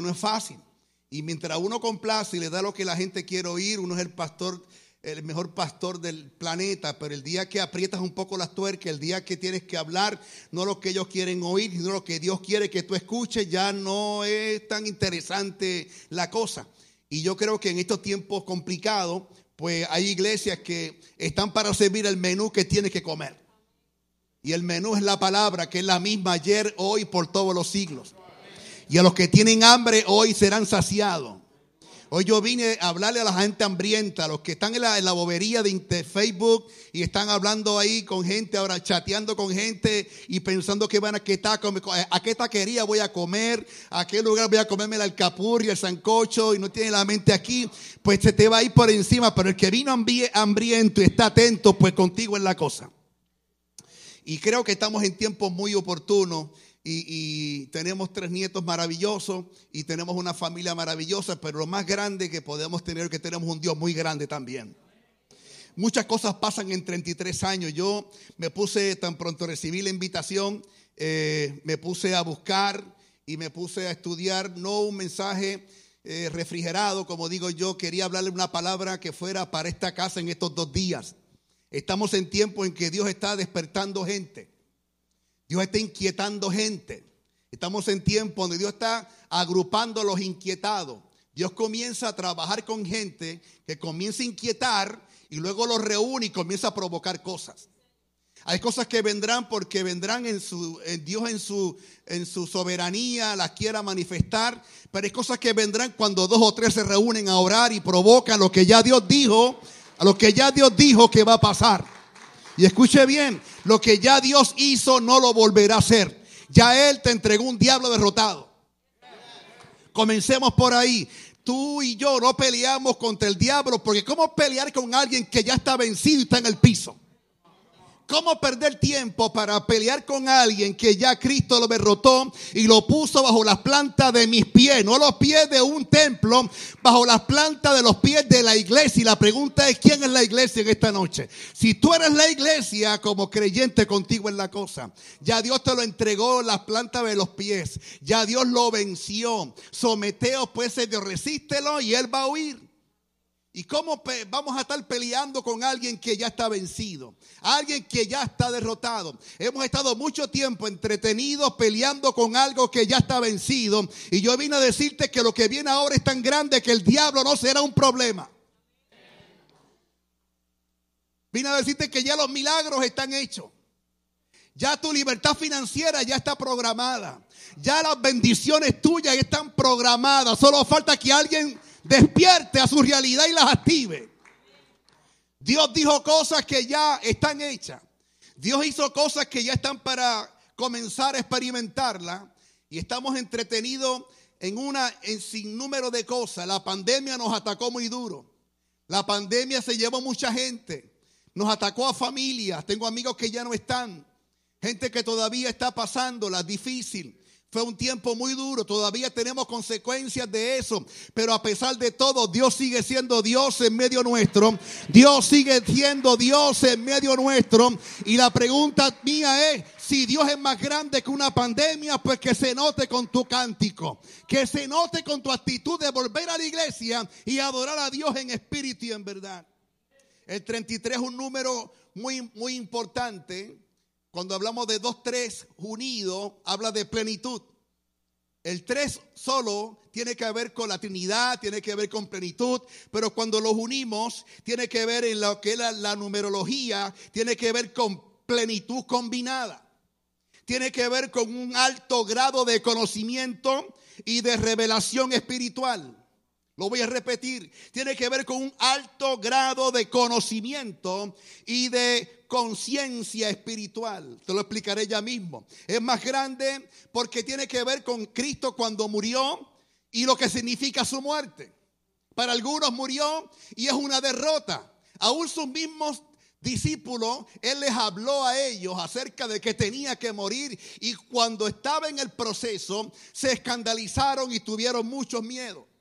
no es fácil. Y mientras uno complace y le da lo que la gente quiere oír, uno es el pastor, el mejor pastor del planeta, pero el día que aprietas un poco las tuercas, el día que tienes que hablar, no lo que ellos quieren oír, sino lo que Dios quiere que tú escuches, ya no es tan interesante la cosa. Y yo creo que en estos tiempos complicados, pues hay iglesias que están para servir el menú que tienes que comer. Y el menú es la palabra, que es la misma ayer, hoy, por todos los siglos. Y a los que tienen hambre hoy serán saciados. Hoy yo vine a hablarle a la gente hambrienta, a los que están en la, bobería de Facebook y están hablando ahí con gente, ahora chateando con gente y pensando que van a qué taco, a qué taquería voy a comer, a qué lugar voy a comerme el alcapurri, el sancocho y no tiene la mente aquí, pues se te va a ir por encima. Pero el que vino hambriento y está atento, pues contigo es la cosa. Y creo que estamos en tiempos muy oportunos y, tenemos tres nietos maravillosos y tenemos una familia maravillosa, pero lo más grande que podemos tener es que tenemos un Dios muy grande también. Muchas cosas pasan en 33 años. Yo me puse, tan pronto recibí la invitación, eh, me puse a buscar y me puse a estudiar, no un mensaje eh, refrigerado, como digo yo, quería hablarle una palabra que fuera para esta casa en estos dos días. Estamos en tiempo en que Dios está despertando gente. Dios está inquietando gente. Estamos en tiempo donde Dios está agrupando a los inquietados. Dios comienza a trabajar con gente que comienza a inquietar y luego los reúne y comienza a provocar cosas. Hay cosas que vendrán porque vendrán en su en Dios en su en su soberanía las quiera manifestar, pero hay cosas que vendrán cuando dos o tres se reúnen a orar y provocan lo que ya Dios dijo, a lo que ya Dios dijo que va a pasar. Y escuche bien, lo que ya Dios hizo no lo volverá a hacer. Ya Él te entregó un diablo derrotado. Comencemos por ahí. Tú y yo no peleamos contra el diablo porque ¿cómo pelear con alguien que ya está vencido y está en el piso? ¿Cómo perder tiempo para pelear con alguien que ya Cristo lo derrotó y lo puso bajo las plantas de mis pies? No los pies de un templo, bajo las plantas de los pies de la iglesia. Y la pregunta es, ¿quién es la iglesia en esta noche? Si tú eres la iglesia como creyente contigo en la cosa, ya Dios te lo entregó las plantas de los pies. Ya Dios lo venció. Someteos pues, Dios, resístelo y él va a huir. ¿Y cómo vamos a estar peleando con alguien que ya está vencido? Alguien que ya está derrotado. Hemos estado mucho tiempo entretenidos peleando con algo que ya está vencido. Y yo vine a decirte que lo que viene ahora es tan grande que el diablo no será un problema. Vine a decirte que ya los milagros están hechos. Ya tu libertad financiera ya está programada. Ya las bendiciones tuyas están programadas. Solo falta que alguien despierte a su realidad y las active. Dios dijo cosas que ya están hechas. Dios hizo cosas que ya están para comenzar a experimentarlas. Y estamos entretenidos en una en sinnúmero de cosas. La pandemia nos atacó muy duro. La pandemia se llevó mucha gente. Nos atacó a familias. Tengo amigos que ya no están. Gente que todavía está pasándola difícil. Fue un tiempo muy duro, todavía tenemos consecuencias de eso, pero a pesar de todo, Dios sigue siendo Dios en medio nuestro. Dios sigue siendo Dios en medio nuestro. Y la pregunta mía es, si Dios es más grande que una pandemia, pues que se note con tu cántico, que se note con tu actitud de volver a la iglesia y adorar a Dios en espíritu y en verdad. El 33 es un número muy, muy importante cuando hablamos de dos, tres unidos, habla de plenitud. El tres solo tiene que ver con la Trinidad, tiene que ver con plenitud, pero cuando los unimos, tiene que ver en lo que es la, la numerología, tiene que ver con plenitud combinada. Tiene que ver con un alto grado de conocimiento y de revelación espiritual. Lo voy a repetir. Tiene que ver con un alto grado de conocimiento y de conciencia espiritual. Te lo explicaré ya mismo. Es más grande porque tiene que ver con Cristo cuando murió y lo que significa su muerte. Para algunos murió y es una derrota. Aún sus mismos discípulos, Él les habló a ellos acerca de que tenía que morir y cuando estaba en el proceso se escandalizaron y tuvieron mucho miedo.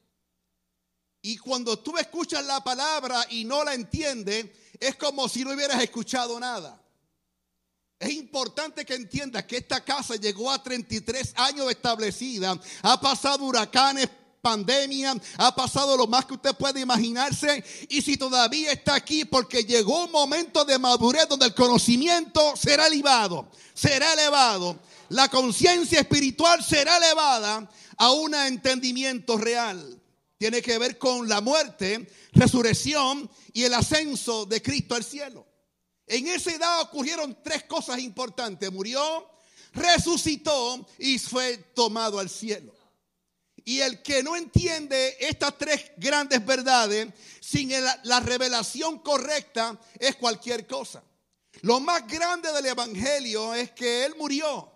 Y cuando tú escuchas la palabra y no la entiendes, es como si no hubieras escuchado nada. Es importante que entiendas que esta casa llegó a 33 años establecida. Ha pasado huracanes, pandemia, ha pasado lo más que usted puede imaginarse. Y si todavía está aquí, porque llegó un momento de madurez donde el conocimiento será elevado, será elevado. La conciencia espiritual será elevada a un entendimiento real. Tiene que ver con la muerte, resurrección y el ascenso de Cristo al cielo. En esa edad ocurrieron tres cosas importantes. Murió, resucitó y fue tomado al cielo. Y el que no entiende estas tres grandes verdades sin la revelación correcta es cualquier cosa. Lo más grande del Evangelio es que Él murió,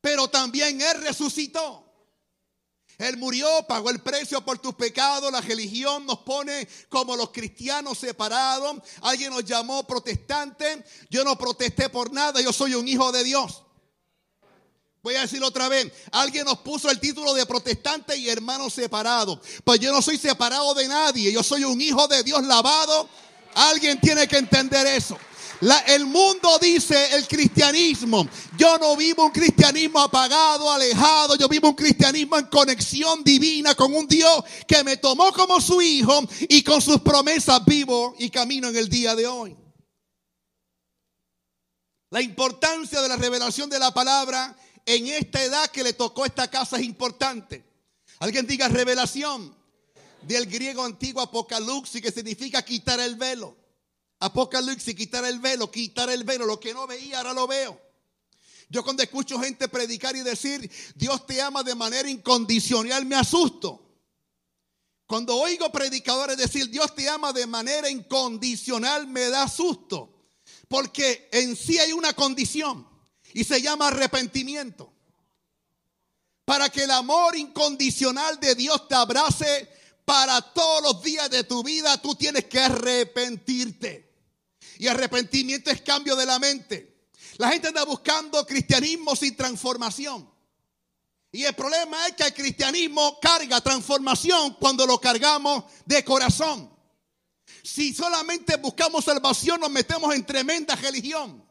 pero también Él resucitó. Él murió, pagó el precio por tus pecados. La religión nos pone como los cristianos separados. Alguien nos llamó protestante. Yo no protesté por nada. Yo soy un hijo de Dios. Voy a decirlo otra vez. Alguien nos puso el título de protestante y hermano separado. Pues yo no soy separado de nadie. Yo soy un hijo de Dios lavado. Alguien tiene que entender eso el mundo dice el cristianismo. Yo no vivo un cristianismo apagado, alejado. Yo vivo un cristianismo en conexión divina con un Dios que me tomó como su hijo y con sus promesas vivo y camino en el día de hoy. La importancia de la revelación de la palabra en esta edad que le tocó esta casa es importante. Alguien diga revelación del griego antiguo apocalipsis que significa quitar el velo. Apocalipsis, quitar el velo, quitar el velo. Lo que no veía, ahora lo veo. Yo cuando escucho gente predicar y decir, Dios te ama de manera incondicional, me asusto. Cuando oigo predicadores decir, Dios te ama de manera incondicional, me da susto. Porque en sí hay una condición y se llama arrepentimiento. Para que el amor incondicional de Dios te abrace para todos los días de tu vida, tú tienes que arrepentirte. Y arrepentimiento es cambio de la mente. La gente anda buscando cristianismo sin transformación. Y el problema es que el cristianismo carga transformación cuando lo cargamos de corazón. Si solamente buscamos salvación, nos metemos en tremenda religión.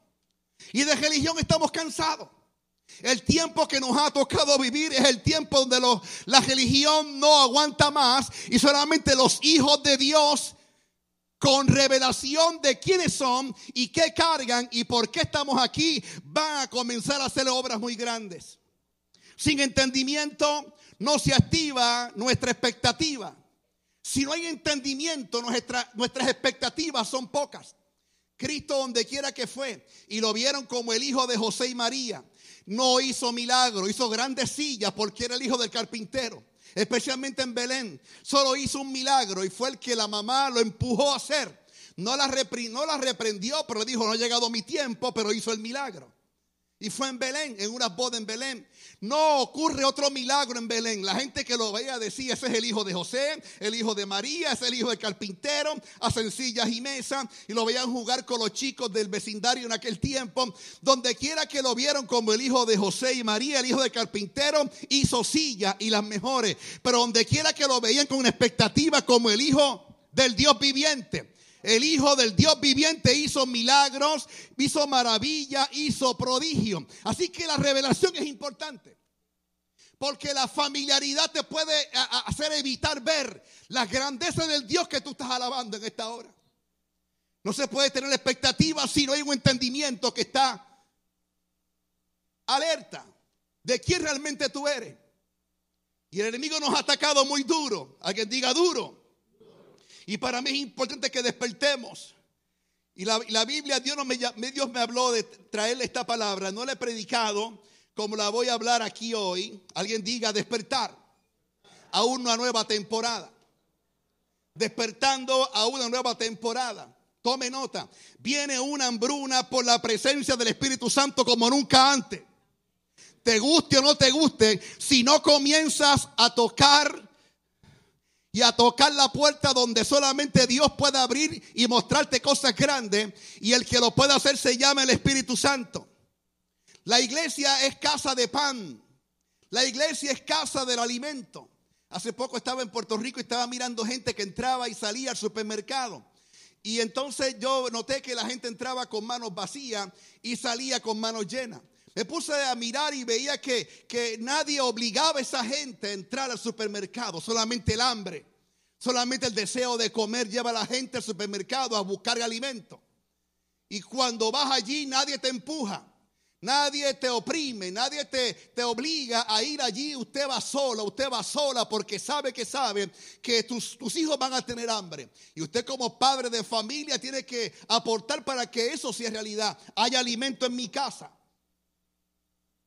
Y de religión estamos cansados. El tiempo que nos ha tocado vivir es el tiempo donde la religión no aguanta más y solamente los hijos de Dios con revelación de quiénes son y qué cargan y por qué estamos aquí, van a comenzar a hacer obras muy grandes. Sin entendimiento no se activa nuestra expectativa. Si no hay entendimiento, nuestras expectativas son pocas. Cristo donde quiera que fue y lo vieron como el hijo de José y María. No hizo milagro, hizo grandes sillas porque era el hijo del carpintero especialmente en Belén. Solo hizo un milagro y fue el que la mamá lo empujó a hacer. No la, no la reprendió, pero dijo, no ha llegado mi tiempo, pero hizo el milagro. Y fue en Belén, en una boda en Belén. No ocurre otro milagro en Belén. La gente que lo veía decía, ese es el hijo de José, el hijo de María, es el hijo del carpintero, hacen sillas y mesas. Y lo veían jugar con los chicos del vecindario en aquel tiempo. Donde quiera que lo vieron como el hijo de José y María, el hijo del carpintero, hizo sillas y las mejores. Pero donde quiera que lo veían con una expectativa como el hijo del Dios viviente. El Hijo del Dios viviente hizo milagros, hizo maravilla, hizo prodigio. Así que la revelación es importante. Porque la familiaridad te puede hacer evitar ver la grandeza del Dios que tú estás alabando en esta hora. No se puede tener expectativa si no hay un entendimiento que está alerta de quién realmente tú eres. Y el enemigo nos ha atacado muy duro. Alguien diga duro. Y para mí es importante que despertemos. Y la, Biblia, Dios, me, Dios me habló de traerle esta palabra. No la he predicado como la voy a hablar aquí hoy. Alguien diga despertar a una nueva temporada. Despertando a una nueva temporada. Tome nota. Viene una hambruna por la presencia del Espíritu Santo como nunca antes. Te guste o no te guste, si no comienzas a tocar y a tocar la puerta donde solamente Dios puede abrir y mostrarte cosas grandes. Y el que lo puede hacer se llama el Espíritu Santo. La iglesia es casa de pan. La iglesia es casa del alimento. Hace poco estaba en Puerto Rico y estaba mirando gente que entraba y salía al supermercado. Y entonces yo noté que la gente entraba con manos vacías y salía con manos llenas. Me puse a mirar y veía que, que nadie obligaba a esa gente a entrar al supermercado, solamente el hambre, solamente el deseo de comer lleva a la gente al supermercado a buscar alimento. Y cuando vas allí nadie te empuja. Nadie te oprime, nadie te, te, obliga a ir allí. Usted va sola, usted va sola porque sabe que sabe que tus, tus, hijos van a tener hambre. Y usted como padre de familia tiene que aportar para que eso sea realidad. Hay alimento en mi casa.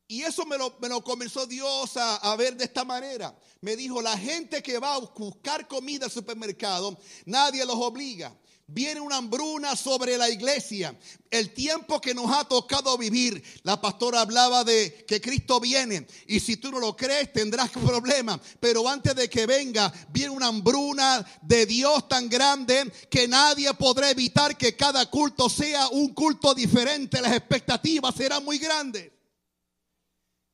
Y eso me lo, me lo comenzó Dios a, a, ver de esta manera. Me dijo, la gente que va a buscar comida al supermercado, nadie los obliga. Viene una hambruna sobre la iglesia. El tiempo que nos ha tocado vivir. La pastora hablaba de que Cristo viene. Y si tú no lo crees, tendrás problemas. Pero antes de que venga, viene una hambruna de Dios tan grande que nadie podrá evitar que cada culto sea un culto diferente. Las expectativas serán muy grandes.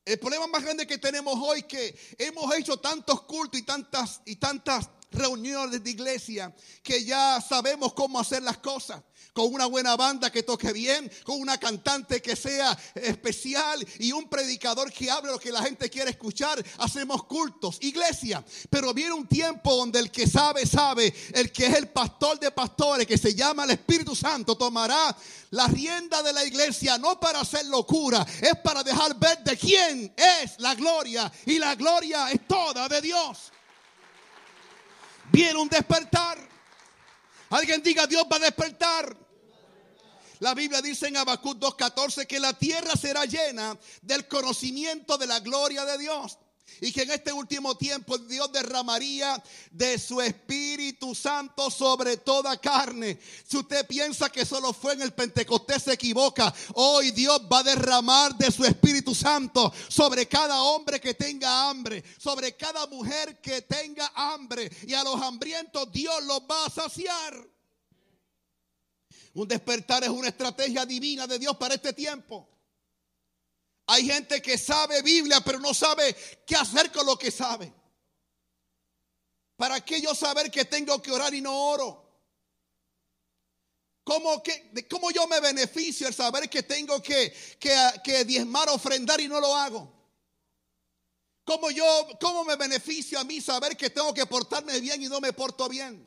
El problema más grande que tenemos hoy es que hemos hecho tantos cultos y tantas y tantas reuniones de iglesia que ya sabemos cómo hacer las cosas. Con una buena banda que toque bien, con una cantante que sea especial y un predicador que hable lo que la gente quiere escuchar. Hacemos cultos, iglesia. Pero viene un tiempo donde el que sabe, sabe. El que es el pastor de pastores, que se llama el Espíritu Santo, tomará la rienda de la iglesia no para hacer locura, es para dejar ver de quién es la gloria. Y la gloria es toda de Dios viene un despertar. Alguien diga, Dios va a despertar. La Biblia dice en Habacuc 2.14 que la tierra será llena del conocimiento de la gloria de Dios. Y que en este último tiempo Dios derramaría de su Espíritu Santo sobre toda carne. Si usted piensa que solo fue en el Pentecostés, se equivoca. Hoy Dios va a derramar de su Espíritu Santo sobre cada hombre que tenga hambre, sobre cada mujer que tenga hambre. Y a los hambrientos Dios los va a saciar. Un despertar es una estrategia divina de Dios para este tiempo. Hay gente que sabe Biblia, pero no sabe qué hacer con lo que sabe. ¿Para qué yo saber que tengo que orar y no oro? ¿Cómo, que, cómo yo me beneficio al saber que tengo que, que, que diezmar, ofrendar y no lo hago? ¿Cómo, yo, ¿Cómo me beneficio a mí saber que tengo que portarme bien y no me porto bien?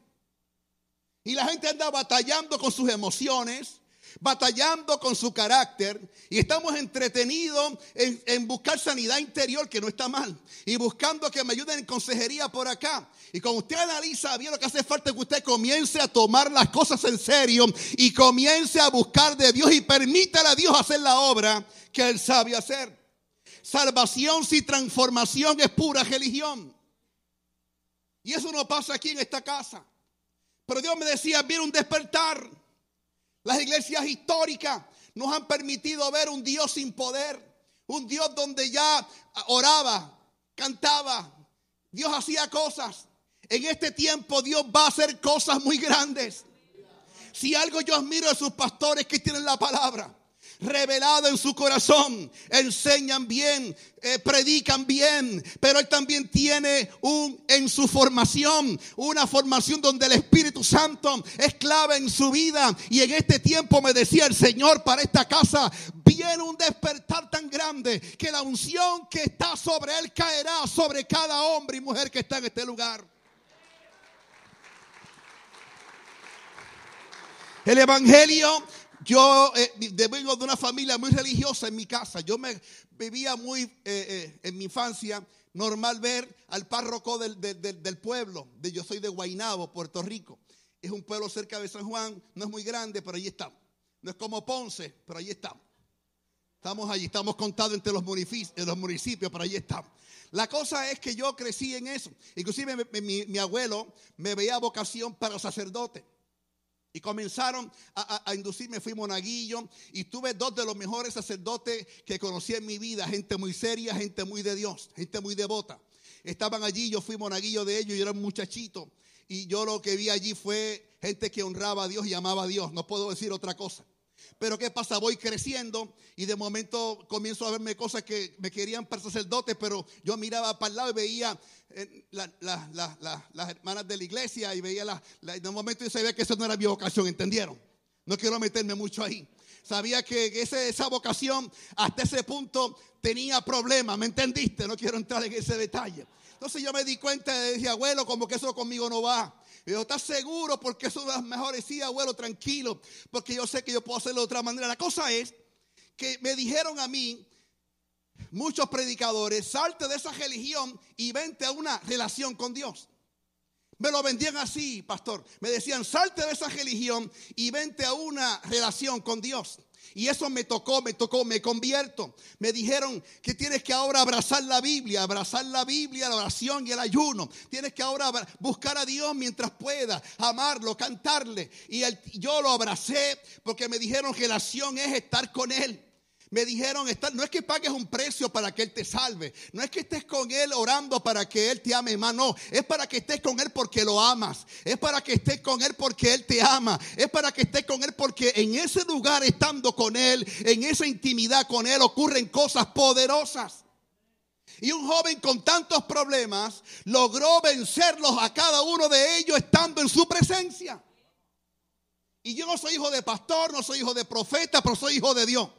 Y la gente anda batallando con sus emociones, batallando con su carácter y estamos entretenidos en, buscar sanidad interior, que no está mal, y buscando que me ayuden en consejería por acá. Y cuando usted analiza bien lo que hace falta es que usted comience a tomar las cosas en serio y comience a buscar de Dios y permítale a Dios hacer la obra que Él sabe hacer. Salvación sin transformación es pura religión. Y eso no pasa aquí en esta casa. Pero Dios me decía, viene un despertar. Las iglesias históricas nos han permitido ver un Dios sin poder, un Dios donde ya oraba, cantaba, Dios hacía cosas. En este tiempo Dios va a hacer cosas muy grandes. Si algo yo admiro de sus pastores que tienen la palabra revelado en su corazón, enseñan bien, eh, predican bien, pero él también tiene un en su formación, una formación donde el Espíritu Santo es clave en su vida y en este tiempo me decía el Señor para esta casa viene un despertar tan grande que la unción que está sobre él caerá sobre cada hombre y mujer que está en este lugar. El Evangelio yo eh, vengo de una familia muy religiosa en mi casa. Yo me vivía muy eh, eh, en mi infancia normal ver al párroco del, del, pueblo. De, yo soy de Guainabo, Puerto Rico. Es un pueblo cerca de San Juan. No es muy grande, pero allí estamos. No es como Ponce, pero allí estamos. Estamos allí, estamos contados entre los municipios, los municipios, pero allí estamos. La cosa es que yo crecí en eso. Inclusive mi, mi, mi abuelo me veía vocación para sacerdote. Y comenzaron a, inducirme, fui monaguillo y tuve dos de los mejores sacerdotes que conocí en mi vida, gente muy seria, gente muy de Dios, gente muy devota. Estaban allí, yo fui monaguillo de ellos, yo era un muchachito y yo lo que vi allí fue gente que honraba a Dios y amaba a Dios, no puedo decir otra cosa. Pero ¿qué pasa? Voy creciendo y de momento comienzo a verme cosas que me querían para sacerdote, pero yo miraba para el lado y veía eh, las hermanas de la iglesia y veía la, de momento yo sabía que eso no era mi vocación, ¿entendieron? No quiero meterme mucho ahí. Sabía que esa vocación hasta ese punto tenía problemas, ¿me entendiste? No quiero entrar en ese detalle. Entonces yo me di cuenta y dije, abuelo, como que eso conmigo no va. Yo, ¿estás seguro? Porque eso es las mejores. Sí, abuelo, tranquilo. Porque yo sé que yo puedo hacerlo de otra manera. La cosa es que me dijeron a mí, muchos predicadores, salte de esa religión y vente a una relación con Dios. Me lo vendían así, pastor. Me decían, salte de esa religión y vente a una relación con Dios. Y eso me tocó, me tocó, me convierto. Me dijeron que tienes que ahora abrazar la Biblia, abrazar la Biblia, la oración y el ayuno. Tienes que ahora buscar a Dios mientras pueda, amarlo, cantarle. Y yo lo abracé porque me dijeron que la acción es estar con Él. Me dijeron, no es que pagues un precio para que Él te salve, no es que estés con Él orando para que Él te ame más, no, es para que estés con Él porque lo amas, es para que estés con Él porque Él te ama, es para que estés con Él porque en ese lugar estando con Él, en esa intimidad con Él ocurren cosas poderosas. Y un joven con tantos problemas logró vencerlos a cada uno de ellos estando en su presencia. Y yo no soy hijo de pastor, no soy hijo de profeta, pero soy hijo de Dios.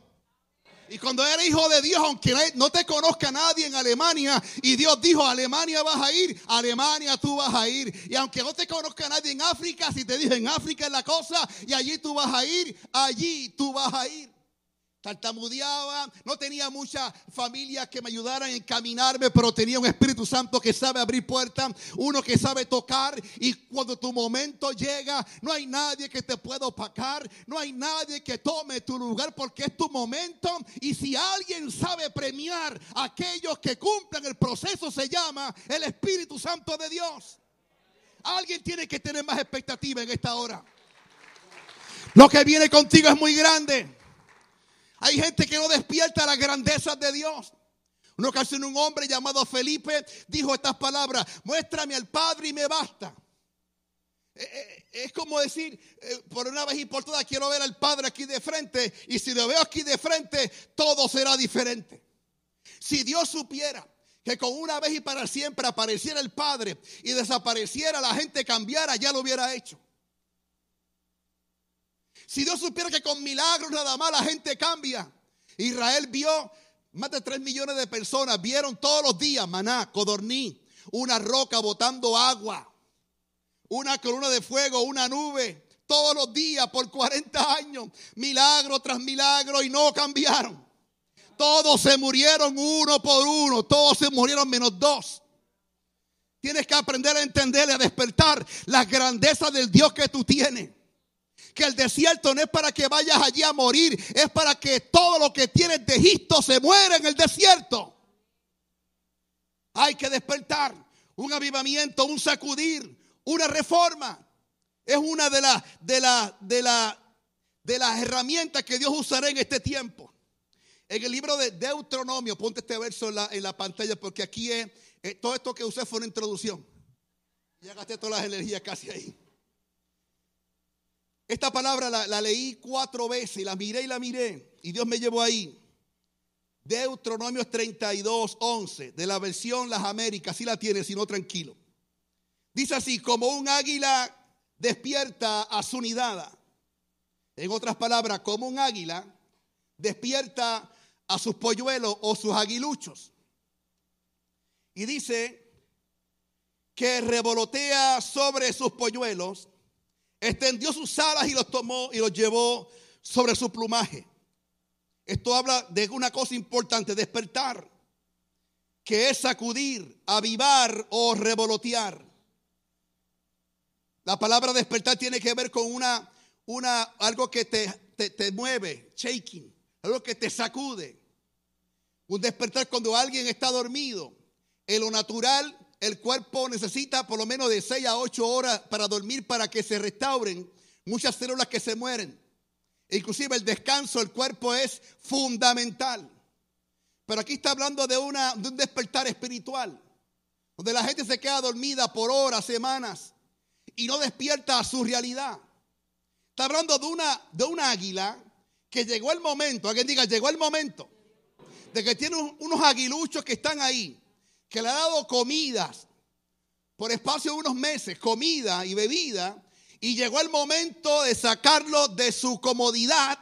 Y cuando eres hijo de Dios, aunque no te conozca nadie en Alemania, y Dios dijo, Alemania vas a ir, Alemania tú vas a ir. Y aunque no te conozca nadie en África, si te dijo en África es la cosa, y allí tú vas a ir, allí tú vas a ir tartamudeaba, no tenía mucha familia que me ayudaran a encaminarme, pero tenía un Espíritu Santo que sabe abrir puertas, uno que sabe tocar y cuando tu momento llega, no hay nadie que te pueda opacar, no hay nadie que tome tu lugar porque es tu momento y si alguien sabe premiar a aquellos que cumplan el proceso se llama el Espíritu Santo de Dios. Alguien tiene que tener más expectativa en esta hora. Lo que viene contigo es muy grande. Hay gente que no despierta las grandezas de Dios. Una ocasión un hombre llamado Felipe dijo estas palabras, muéstrame al Padre y me basta. Eh, eh, es como decir, eh, por una vez y por todas quiero ver al Padre aquí de frente y si lo veo aquí de frente, todo será diferente. Si Dios supiera que con una vez y para siempre apareciera el Padre y desapareciera, la gente cambiara, ya lo hubiera hecho. Si Dios supiera que con milagros nada más la gente cambia. Israel vio más de 3 millones de personas, vieron todos los días maná, codorní, una roca botando agua, una columna de fuego, una nube, todos los días por 40 años, milagro tras milagro y no cambiaron. Todos se murieron uno por uno, todos se murieron menos dos. Tienes que aprender a entender y a despertar la grandeza del Dios que tú tienes que el desierto no es para que vayas allí a morir, es para que todo lo que tienes de Egipto se muera en el desierto. Hay que despertar un avivamiento, un sacudir, una reforma. Es una de las de la, de la, de las herramientas que Dios usará en este tiempo. En el libro de Deuteronomio, ponte este verso en la, en la pantalla porque aquí es, eh, todo esto que usé fue una introducción. Ya gasté todas las energías casi ahí. Esta palabra la, leí cuatro veces y la miré y la miré. Y Dios me llevó ahí. Deuteronomio 32, 11, de la versión Las Américas, si la tiene, si no tranquilo. Dice así, como un águila despierta a su nidada. En otras palabras, como un águila despierta a sus polluelos o sus aguiluchos. Y dice que revolotea sobre sus polluelos extendió sus alas y los tomó y los llevó sobre su plumaje. Esto habla de una cosa importante, despertar, que es sacudir, avivar o revolotear. La palabra despertar tiene que ver con una, una, algo que te, te, te mueve, shaking, algo que te sacude. Un despertar cuando alguien está dormido. En lo natural el cuerpo necesita por lo menos de 6 a 8 horas para dormir para que se restauren muchas células que se mueren. Inclusive el descanso del cuerpo es fundamental. Pero aquí está hablando de, una, de un despertar espiritual, donde la gente se queda dormida por horas, semanas, y no despierta a su realidad. Está hablando de una, de una águila que llegó el momento, alguien diga, llegó el momento, de que tiene unos aguiluchos que están ahí, que le ha dado comidas por espacio de unos meses, comida y bebida, y llegó el momento de sacarlo de su comodidad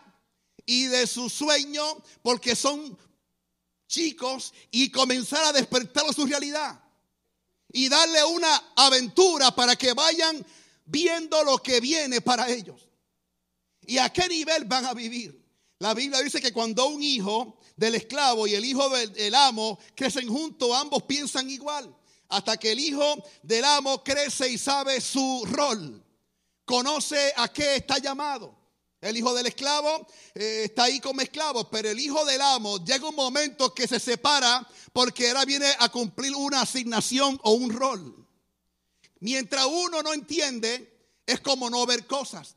y de su sueño, porque son chicos, y comenzar a despertar su realidad. Y darle una aventura para que vayan viendo lo que viene para ellos. ¿Y a qué nivel van a vivir? La Biblia dice que cuando un hijo del esclavo y el hijo del, amo crecen juntos, ambos piensan igual. Hasta que el hijo del amo crece y sabe su rol. Conoce a qué está llamado. El hijo del esclavo eh, está ahí como esclavo, pero el hijo del amo llega un momento que se separa porque ahora viene a cumplir una asignación o un rol. Mientras uno no entiende, es como no ver cosas.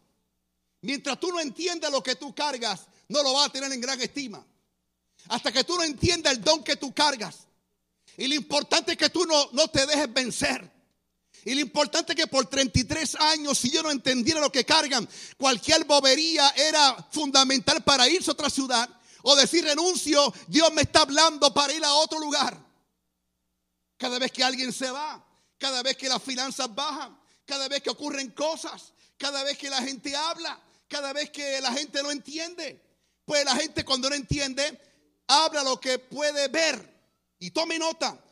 Mientras tú no entiendas lo que tú cargas, no lo vas a tener en gran estima. Hasta que tú no entiendas el don que tú cargas. Y lo importante es que tú no, no te dejes vencer. Y lo importante es que por 33 años, si yo no entendiera lo que cargan, cualquier bobería era fundamental para irse a otra ciudad. O decir renuncio, Dios me está hablando para ir a otro lugar. Cada vez que alguien se va, cada vez que las finanzas bajan, cada vez que ocurren cosas, cada vez que la gente habla, cada vez que la gente no entiende. Pues la gente cuando no entiende, habla lo que puede ver. Y tome nota,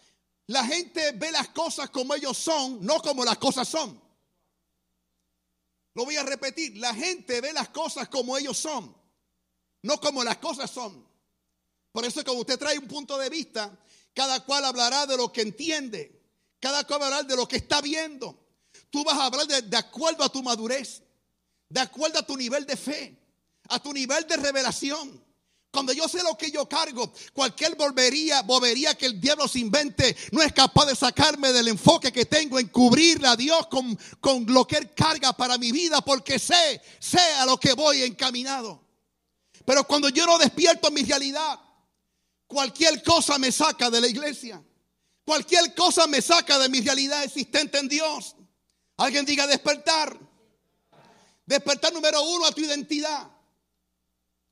la gente ve las cosas como ellos son, no como las cosas son. Lo voy a repetir, la gente ve las cosas como ellos son, no como las cosas son. Por eso cuando usted trae un punto de vista, cada cual hablará de lo que entiende, cada cual hablará de lo que está viendo. Tú vas a hablar de, de acuerdo a tu madurez de acuerdo a tu nivel de fe, a tu nivel de revelación. Cuando yo sé lo que yo cargo, cualquier bobería, bobería que el diablo se invente, no es capaz de sacarme del enfoque que tengo en cubrirle a Dios con, con lo que Él carga para mi vida, porque sé, sé a lo que voy encaminado. Pero cuando yo no despierto mi realidad, cualquier cosa me saca de la iglesia. Cualquier cosa me saca de mi realidad existente en Dios. Alguien diga despertar. Despertar número uno a tu identidad.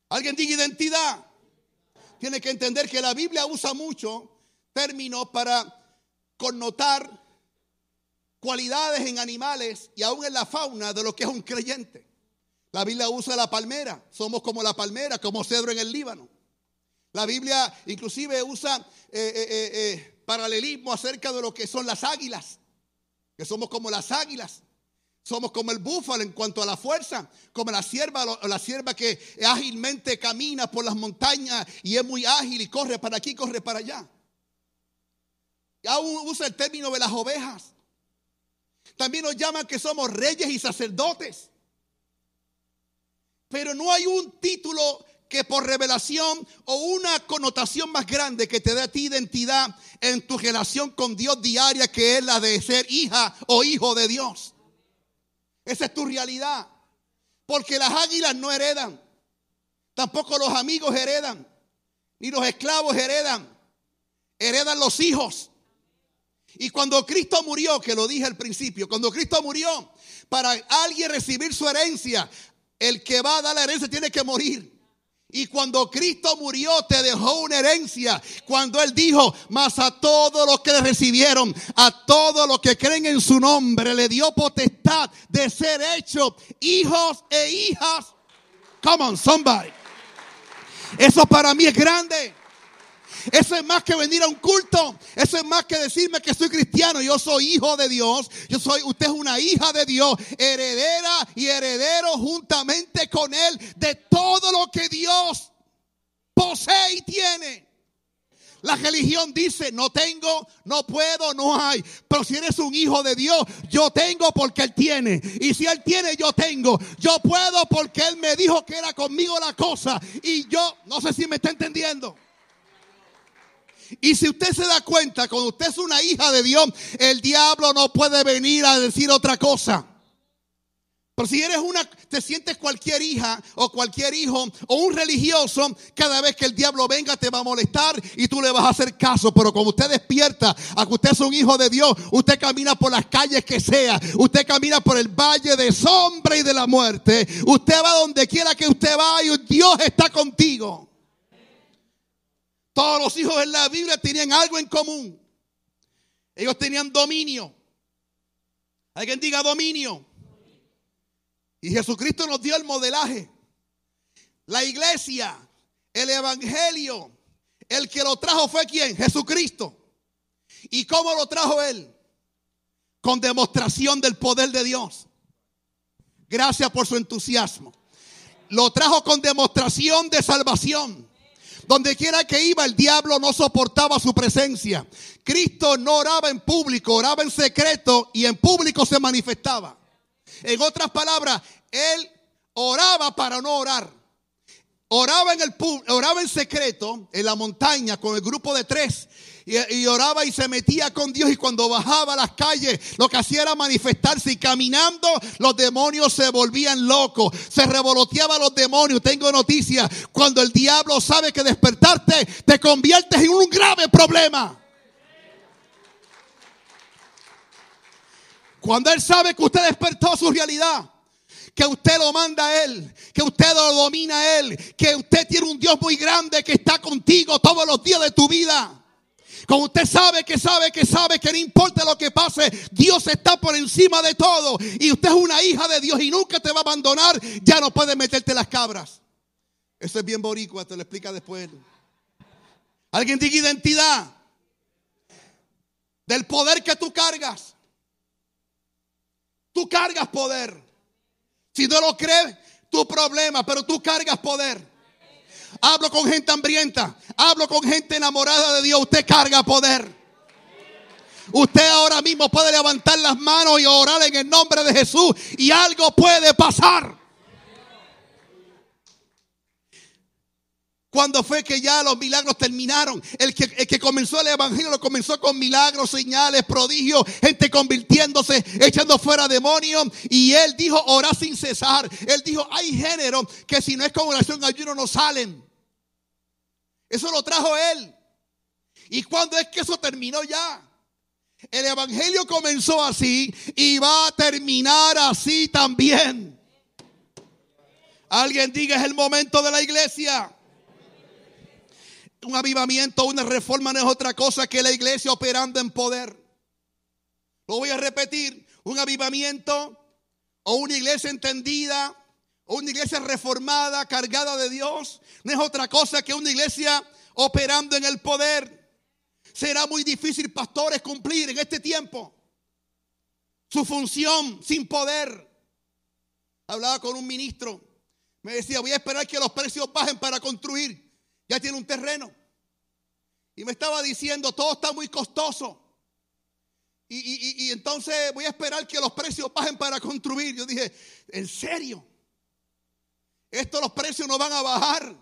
Alguien diga identidad. Tiene que entender que la Biblia usa mucho términos para connotar cualidades en animales y aún en la fauna de lo que es un creyente. La Biblia usa la palmera. Somos como la palmera, como cedro en el Líbano. La Biblia inclusive usa eh, eh, eh, paralelismo acerca de lo que son las águilas. Que somos como las águilas. Somos como el búfalo en cuanto a la fuerza, como la sierva, la sierva que ágilmente camina por las montañas y es muy ágil y corre para aquí, corre para allá. Y aún usa el término de las ovejas. También nos llaman que somos reyes y sacerdotes. Pero no hay un título que por revelación o una connotación más grande que te dé a ti identidad en tu relación con Dios diaria, que es la de ser hija o hijo de Dios. Esa es tu realidad. Porque las águilas no heredan. Tampoco los amigos heredan. Ni los esclavos heredan. Heredan los hijos. Y cuando Cristo murió, que lo dije al principio, cuando Cristo murió, para alguien recibir su herencia, el que va a dar la herencia tiene que morir. Y cuando Cristo murió, te dejó una herencia. Cuando Él dijo, más a todos los que recibieron, a todos los que creen en su nombre, le dio potestad de ser hechos hijos e hijas. Come on, somebody. Eso para mí es grande. Eso es más que venir a un culto. Eso es más que decirme que soy cristiano. Yo soy hijo de Dios. Yo soy, usted es una hija de Dios, heredera y heredero juntamente con él de todo lo que Dios posee y tiene. La religión dice, no tengo, no puedo, no hay. Pero si eres un hijo de Dios, yo tengo porque Él tiene. Y si Él tiene, yo tengo. Yo puedo porque Él me dijo que era conmigo la cosa. Y yo, no sé si me está entendiendo. Y si usted se da cuenta, cuando usted es una hija de Dios, el diablo no puede venir a decir otra cosa. Pero si eres una, te sientes cualquier hija o cualquier hijo o un religioso, cada vez que el diablo venga te va a molestar y tú le vas a hacer caso. Pero como usted despierta a que usted es un hijo de Dios, usted camina por las calles que sea, usted camina por el valle de sombra y de la muerte, usted va donde quiera que usted vaya y Dios está contigo. Todos los hijos en la Biblia tenían algo en común. Ellos tenían dominio. Alguien diga dominio. Y Jesucristo nos dio el modelaje. La iglesia, el evangelio, el que lo trajo fue quién? Jesucristo. ¿Y cómo lo trajo él? Con demostración del poder de Dios. Gracias por su entusiasmo. Lo trajo con demostración de salvación. Donde quiera que iba, el diablo no soportaba su presencia. Cristo no oraba en público, oraba en secreto y en público se manifestaba. En otras palabras, él oraba para no orar. Oraba en, el, oraba en secreto en la montaña con el grupo de tres y, oraba y se metía con Dios y cuando bajaba a las calles lo que hacía era manifestarse y caminando los demonios se volvían locos, se revoloteaban los demonios. Tengo noticias, cuando el diablo sabe que despertarte te conviertes en un grave problema. Cuando Él sabe que usted despertó su realidad, que usted lo manda a Él, que usted lo domina a Él, que usted tiene un Dios muy grande que está contigo todos los días de tu vida. Como usted sabe que sabe que sabe que no importa lo que pase, Dios está por encima de todo. Y usted es una hija de Dios y nunca te va a abandonar, ya no puede meterte las cabras. Eso es bien boricua, te lo explica después. Alguien diga identidad del poder que tú cargas. Tú cargas poder. Si no lo crees, tu problema, pero tú cargas poder. Hablo con gente hambrienta, hablo con gente enamorada de Dios, usted carga poder. Usted ahora mismo puede levantar las manos y orar en el nombre de Jesús y algo puede pasar. Cuando fue que ya los milagros terminaron, el que, el que comenzó el evangelio lo comenzó con milagros, señales, prodigios, gente convirtiéndose, echando fuera demonios. Y él dijo, ora sin cesar. Él dijo, hay género que si no es con oración ayuno no salen. Eso lo trajo él. ¿Y cuando es que eso terminó ya? El evangelio comenzó así y va a terminar así también. Alguien diga, es el momento de la iglesia. Un avivamiento, una reforma no es otra cosa que la iglesia operando en poder. Lo voy a repetir. Un avivamiento o una iglesia entendida o una iglesia reformada, cargada de Dios, no es otra cosa que una iglesia operando en el poder. Será muy difícil, pastores, cumplir en este tiempo su función sin poder. Hablaba con un ministro, me decía, voy a esperar que los precios bajen para construir ya tiene un terreno. Y me estaba diciendo, todo está muy costoso. Y, entonces voy a esperar que los precios bajen para construir. Yo dije, ¿en serio? Esto los precios no van a bajar.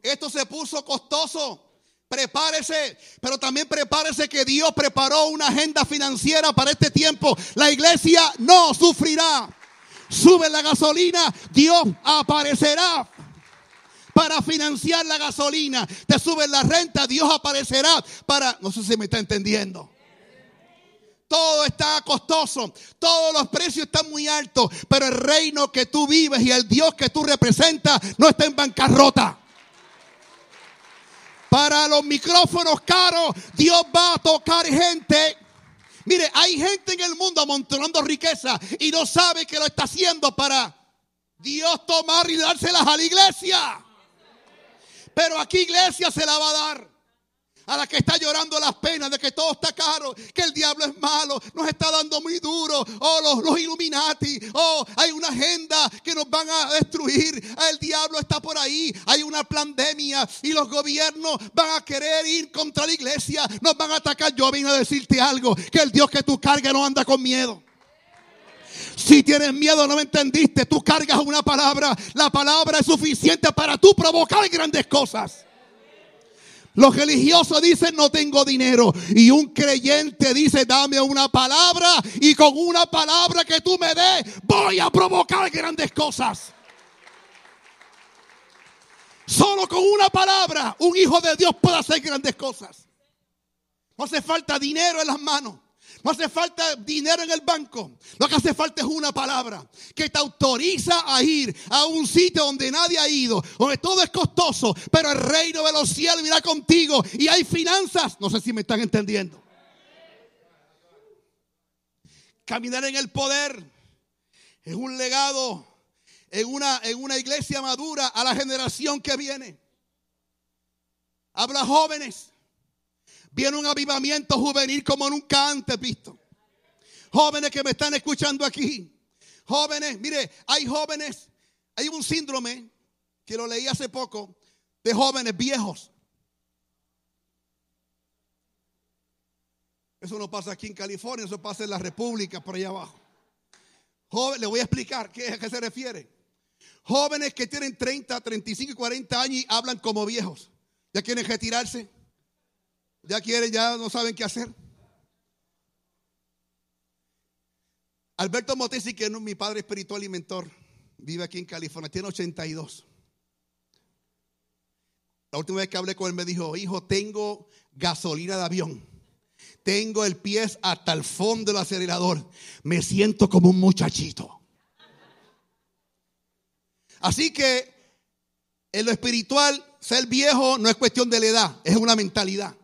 Esto se puso costoso. Prepárese, pero también prepárese que Dios preparó una agenda financiera para este tiempo. La iglesia no sufrirá. Sube la gasolina, Dios aparecerá para financiar la gasolina. Te suben la renta, Dios aparecerá para... No sé si me está entendiendo. Todo está costoso, todos los precios están muy altos, pero el reino que tú vives y el Dios que tú representas no está en bancarrota. Para los micrófonos caros, Dios va a tocar gente. Mire, hay gente en el mundo amontonando riqueza y no sabe que lo está haciendo para Dios tomar y dárselas a la iglesia. Pero aquí iglesia se la va a dar. A la que está llorando las penas de que todo está caro, que el diablo es malo, nos está dando muy duro. Oh, los, los Illuminati, oh, hay una agenda que nos van a destruir. El diablo está por ahí, hay una pandemia y los gobiernos van a querer ir contra la iglesia, nos van a atacar. Yo vine a decirte algo: que el Dios que tú cargas no anda con miedo. Si tienes miedo, no me entendiste. Tú cargas una palabra. La palabra es suficiente para tú provocar grandes cosas. Los religiosos dicen no tengo dinero. Y un creyente dice dame una palabra y con una palabra que tú me des voy a provocar grandes cosas. Solo con una palabra un hijo de Dios puede hacer grandes cosas. No hace falta dinero en las manos. No hace falta dinero en el banco. Lo que hace falta es una palabra que te autoriza a ir a un sitio donde nadie ha ido, donde todo es costoso, pero el reino de los cielos irá contigo y hay finanzas. No sé si me están entendiendo. Caminar en el poder es un legado en una, en una iglesia madura a la generación que viene. Habla jóvenes. Viene un avivamiento juvenil como nunca antes visto. Jóvenes que me están escuchando aquí. Jóvenes, mire, hay jóvenes, hay un síndrome que lo leí hace poco de jóvenes viejos. Eso no pasa aquí en California, eso pasa en la República, por allá abajo. Le voy a explicar a qué se refiere. Jóvenes que tienen 30, 35 y 40 años y hablan como viejos. ¿Ya quieren retirarse? ¿Ya quieren, ya no saben qué hacer? Alberto Motesi, que es mi padre espiritual y mentor, vive aquí en California, tiene 82. La última vez que hablé con él me dijo, hijo, tengo gasolina de avión. Tengo el pie hasta el fondo del acelerador. Me siento como un muchachito. Así que en lo espiritual, ser viejo no es cuestión de la edad, es una mentalidad.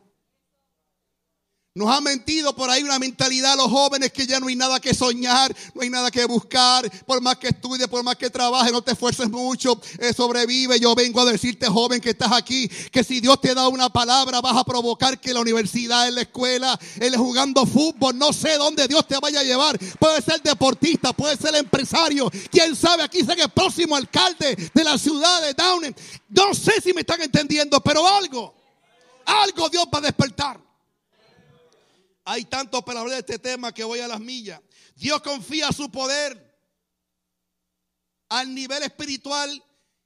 Nos ha mentido por ahí una mentalidad a los jóvenes que ya no hay nada que soñar, no hay nada que buscar, por más que estudies, por más que trabajes, no te esfuerces mucho, eh, sobrevive. Yo vengo a decirte, joven, que estás aquí, que si Dios te da una palabra, vas a provocar que la universidad, en la escuela, él jugando fútbol, no sé dónde Dios te vaya a llevar. Puede ser deportista, puede ser empresario, quién sabe, aquí que el próximo alcalde de la ciudad de Downey. No sé si me están entendiendo, pero algo, algo Dios va a despertar. Hay tanto para hablar de este tema que voy a las millas. Dios confía su poder al nivel espiritual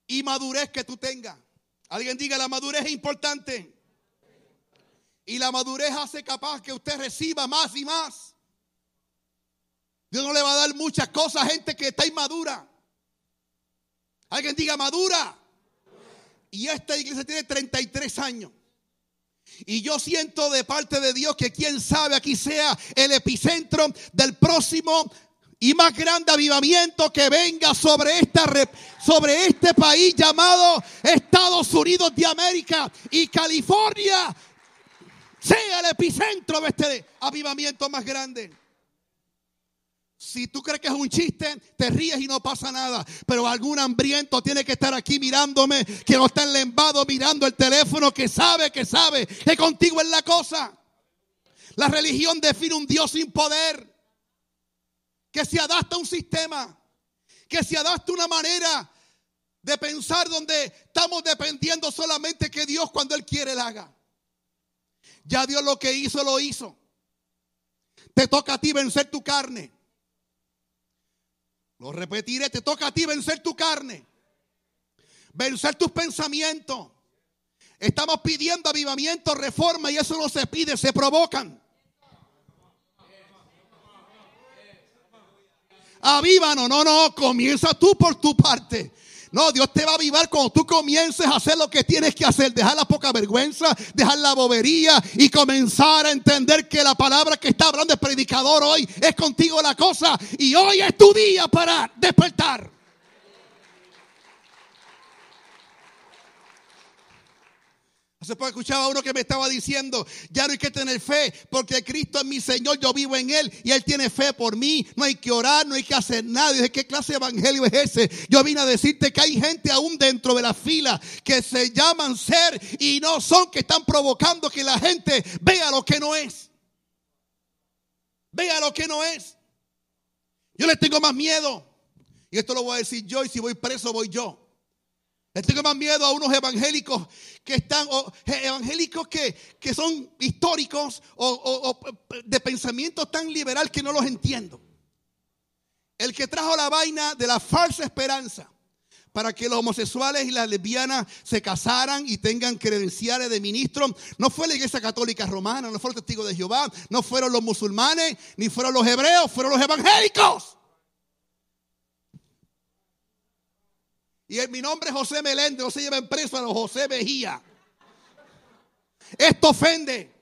y madurez que tú tengas. Alguien diga, la madurez es importante. Y la madurez hace capaz que usted reciba más y más. Dios no le va a dar muchas cosas a gente que está inmadura. Alguien diga madura. Y esta iglesia tiene 33 años. Y yo siento de parte de Dios que quien sabe aquí sea el epicentro del próximo y más grande avivamiento que venga sobre, esta, sobre este país llamado Estados Unidos de América y California sea el epicentro de este avivamiento más grande. Si tú crees que es un chiste, te ríes y no pasa nada. Pero algún hambriento tiene que estar aquí mirándome, que no está enlembado mirando el teléfono, que sabe, que sabe que contigo es la cosa. La religión define un Dios sin poder, que se adapta a un sistema, que se adapta a una manera de pensar donde estamos dependiendo solamente que Dios cuando Él quiere la haga. Ya Dios lo que hizo, lo hizo. Te toca a ti vencer tu carne. Lo repetiré, te toca a ti vencer tu carne, vencer tus pensamientos. Estamos pidiendo avivamiento, reforma y eso no se pide, se provocan. Avívanos, no, no, comienza tú por tu parte. No, Dios te va a avivar cuando tú comiences a hacer lo que tienes que hacer. Dejar la poca vergüenza, dejar la bobería y comenzar a entender que la palabra que está hablando el predicador hoy es contigo la cosa. Y hoy es tu día para despertar. Hace poco escuchaba uno que me estaba diciendo, ya no hay que tener fe, porque Cristo es mi Señor, yo vivo en Él y Él tiene fe por mí. No hay que orar, no hay que hacer nada. Y ¿qué clase de evangelio es ese? Yo vine a decirte que hay gente aún dentro de la fila que se llaman ser y no son, que están provocando que la gente vea lo que no es. Vea lo que no es. Yo les tengo más miedo. Y esto lo voy a decir yo y si voy preso voy yo. Les tengo más miedo a unos evangélicos que están, evangélicos que, que, son históricos o, o, de pensamiento tan liberal que no los entiendo. El que trajo la vaina de la falsa esperanza para que los homosexuales y las lesbianas se casaran y tengan credenciales de ministro. No fue la iglesia católica romana, no fueron los testigos de Jehová, no fueron los musulmanes, ni fueron los hebreos, fueron los evangélicos. Y mi nombre es José Meléndez, no se lleven preso a los José Mejía. Esto ofende.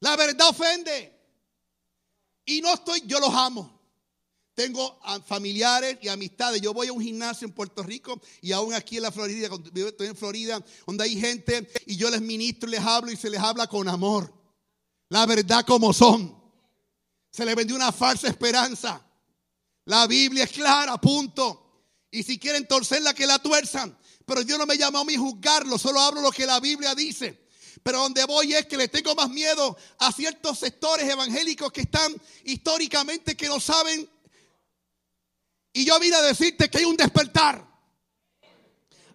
La verdad ofende. Y no estoy, yo los amo. Tengo familiares y amistades. Yo voy a un gimnasio en Puerto Rico y aún aquí en la Florida, estoy en Florida, donde hay gente y yo les ministro y les hablo y se les habla con amor. La verdad como son. Se les vendió una falsa esperanza. La Biblia es clara, punto. Y si quieren torcerla, que la tuerzan. Pero Dios no me llamó a mí juzgarlo, solo hablo lo que la Biblia dice. Pero donde voy es que le tengo más miedo a ciertos sectores evangélicos que están históricamente que no saben. Y yo vine a decirte que hay un despertar.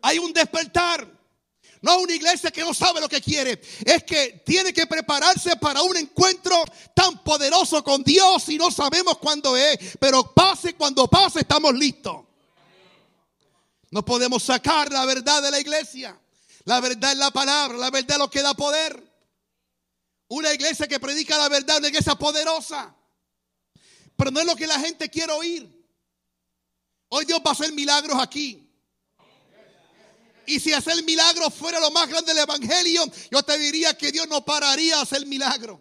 Hay un despertar. No una iglesia que no sabe lo que quiere. Es que tiene que prepararse para un encuentro tan poderoso con Dios y no sabemos cuándo es. Pero pase cuando pase, estamos listos. No podemos sacar la verdad de la iglesia. La verdad es la palabra, la verdad es lo que da poder. Una iglesia que predica la verdad, una iglesia poderosa. Pero no es lo que la gente quiere oír. Hoy Dios va a hacer milagros aquí. Y si hacer milagros fuera lo más grande del Evangelio, yo te diría que Dios no pararía a hacer milagros.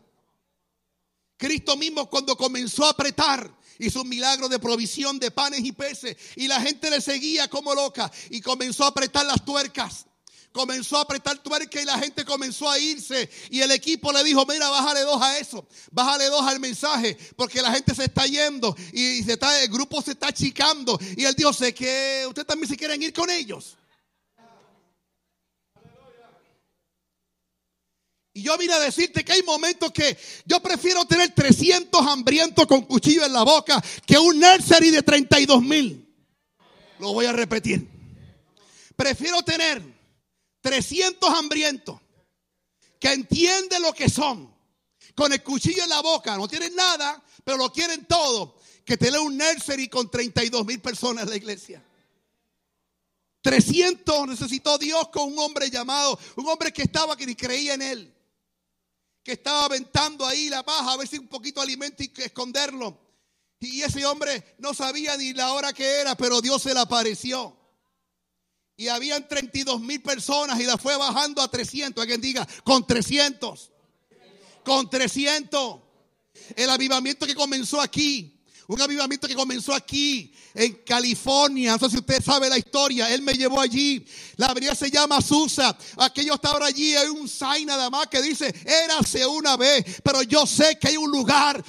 Cristo mismo cuando comenzó a apretar Hizo un milagro de provisión de panes y peces. Y la gente le seguía como loca. Y comenzó a apretar las tuercas. Comenzó a apretar tuercas y la gente comenzó a irse. Y el equipo le dijo, mira, bájale dos a eso. Bájale dos al mensaje. Porque la gente se está yendo. Y se está, el grupo se está achicando. Y él dijo, sé que ustedes también se quieren ir con ellos. Y yo vine a decirte que hay momentos que yo prefiero tener 300 hambrientos con cuchillo en la boca que un nursery de 32 mil. Lo voy a repetir. Prefiero tener 300 hambrientos que entienden lo que son. Con el cuchillo en la boca, no tienen nada, pero lo quieren todo. Que tener un nursery con 32 mil personas en la iglesia. 300 necesitó Dios con un hombre llamado, un hombre que estaba que ni creía en él que estaba aventando ahí la paja a ver si un poquito de alimento y esconderlo. Y ese hombre no sabía ni la hora que era, pero Dios se le apareció. Y habían 32 mil personas y la fue bajando a 300. Alguien diga, con 300. Con 300. El avivamiento que comenzó aquí un avivamiento que comenzó aquí, en California. No sé si usted sabe la historia. Él me llevó allí. La avenida se llama Susa. Aquello está ahora allí. Hay un sign nada más que dice, érase una vez. Pero yo sé que hay un lugar.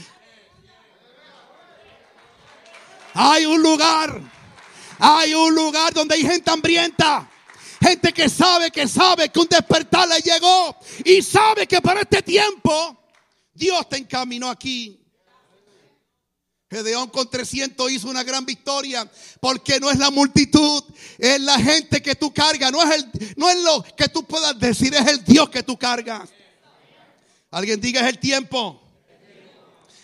Hay un lugar. Hay un lugar donde hay gente hambrienta. Gente que sabe, que sabe que un despertar le llegó. Y sabe que para este tiempo Dios te encaminó aquí. Gedeón con 300 hizo una gran victoria porque no es la multitud, es la gente que tú cargas, no es, el, no es lo que tú puedas decir, es el Dios que tú cargas. Alguien diga es el tiempo.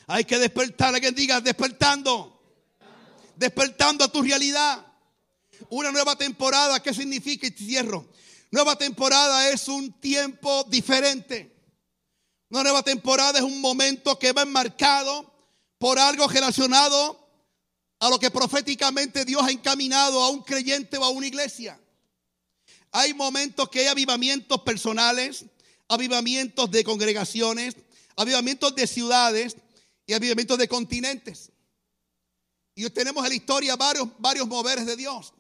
Hay que despertar, alguien diga despertando. Despertando a tu realidad. Una nueva temporada, ¿qué significa? Y cierro. Nueva temporada es un tiempo diferente. Una nueva temporada es un momento que va enmarcado por algo relacionado a lo que proféticamente Dios ha encaminado a un creyente o a una iglesia. Hay momentos que hay avivamientos personales, avivamientos de congregaciones, avivamientos de ciudades y avivamientos de continentes. Y tenemos en la historia varios, varios moveres de Dios.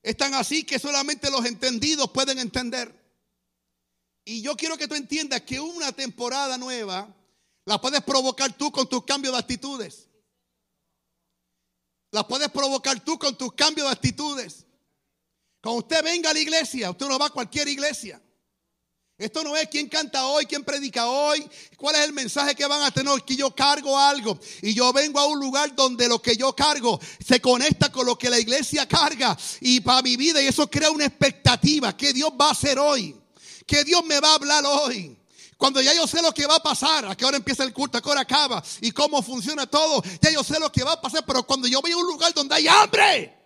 Están así que solamente los entendidos pueden entender. Y yo quiero que tú entiendas que una temporada nueva la puedes provocar tú con tus cambios de actitudes. La puedes provocar tú con tus cambios de actitudes. Cuando usted venga a la iglesia, usted no va a cualquier iglesia. Esto no es quién canta hoy, quién predica hoy, cuál es el mensaje que van a tener, que yo cargo algo y yo vengo a un lugar donde lo que yo cargo se conecta con lo que la iglesia carga y para mi vida y eso crea una expectativa que Dios va a hacer hoy, que Dios me va a hablar hoy. Cuando ya yo sé lo que va a pasar, a qué hora empieza el culto, a qué hora acaba y cómo funciona todo, ya yo sé lo que va a pasar, pero cuando yo voy a un lugar donde hay hambre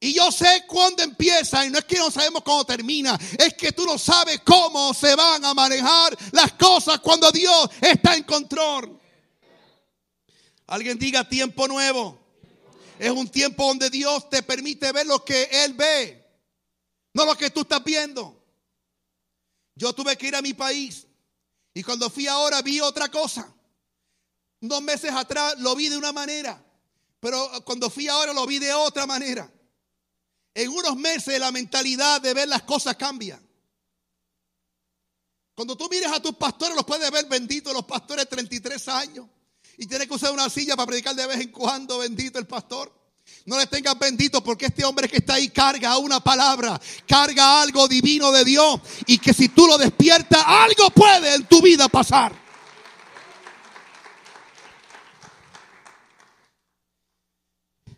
Y yo sé cuándo empieza y no es que no sabemos cómo termina, es que tú no sabes cómo se van a manejar las cosas cuando Dios está en control. Alguien diga tiempo nuevo. Es un tiempo donde Dios te permite ver lo que Él ve, no lo que tú estás viendo. Yo tuve que ir a mi país y cuando fui ahora vi otra cosa. Dos meses atrás lo vi de una manera, pero cuando fui ahora lo vi de otra manera. En unos meses la mentalidad de ver las cosas cambia. Cuando tú mires a tus pastores, los puedes ver benditos los pastores 33 años. Y tienes que usar una silla para predicar de vez en cuando, bendito el pastor. No le tengas bendito porque este hombre que está ahí carga una palabra, carga algo divino de Dios. Y que si tú lo despiertas, algo puede en tu vida pasar.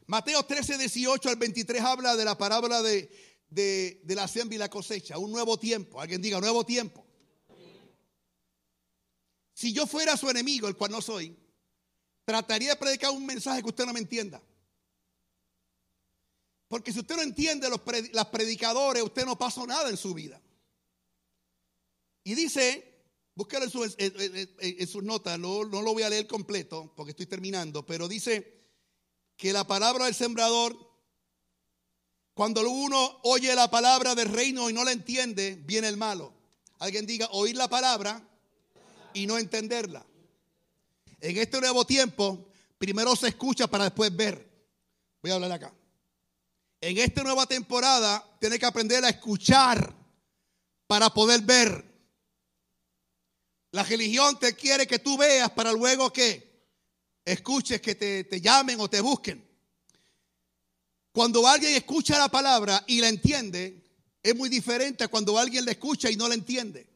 Mateo 13, 18 al 23 habla de la parábola de, la siembra y la cosecha, un nuevo tiempo. Alguien diga, nuevo tiempo. Si yo fuera su enemigo, el cual no soy, trataría de predicar un mensaje que usted no me entienda. Porque si usted no entiende los las predicadores, usted no pasó nada en su vida. Y dice, búsquelo en, sus notas, no, no lo voy a leer completo porque estoy terminando, pero dice que la palabra del sembrador, cuando uno oye la palabra del reino y no la entiende, viene el malo. Alguien diga, oír la palabra y no entenderla. En este nuevo tiempo, primero se escucha para después ver. Voy a hablar acá. En esta nueva temporada, tiene que aprender a escuchar para poder ver. La religión te quiere que tú veas para luego que escuches que te, llamen o te busquen. Cuando alguien escucha la palabra y la entiende, es muy diferente a cuando alguien la escucha y no la entiende.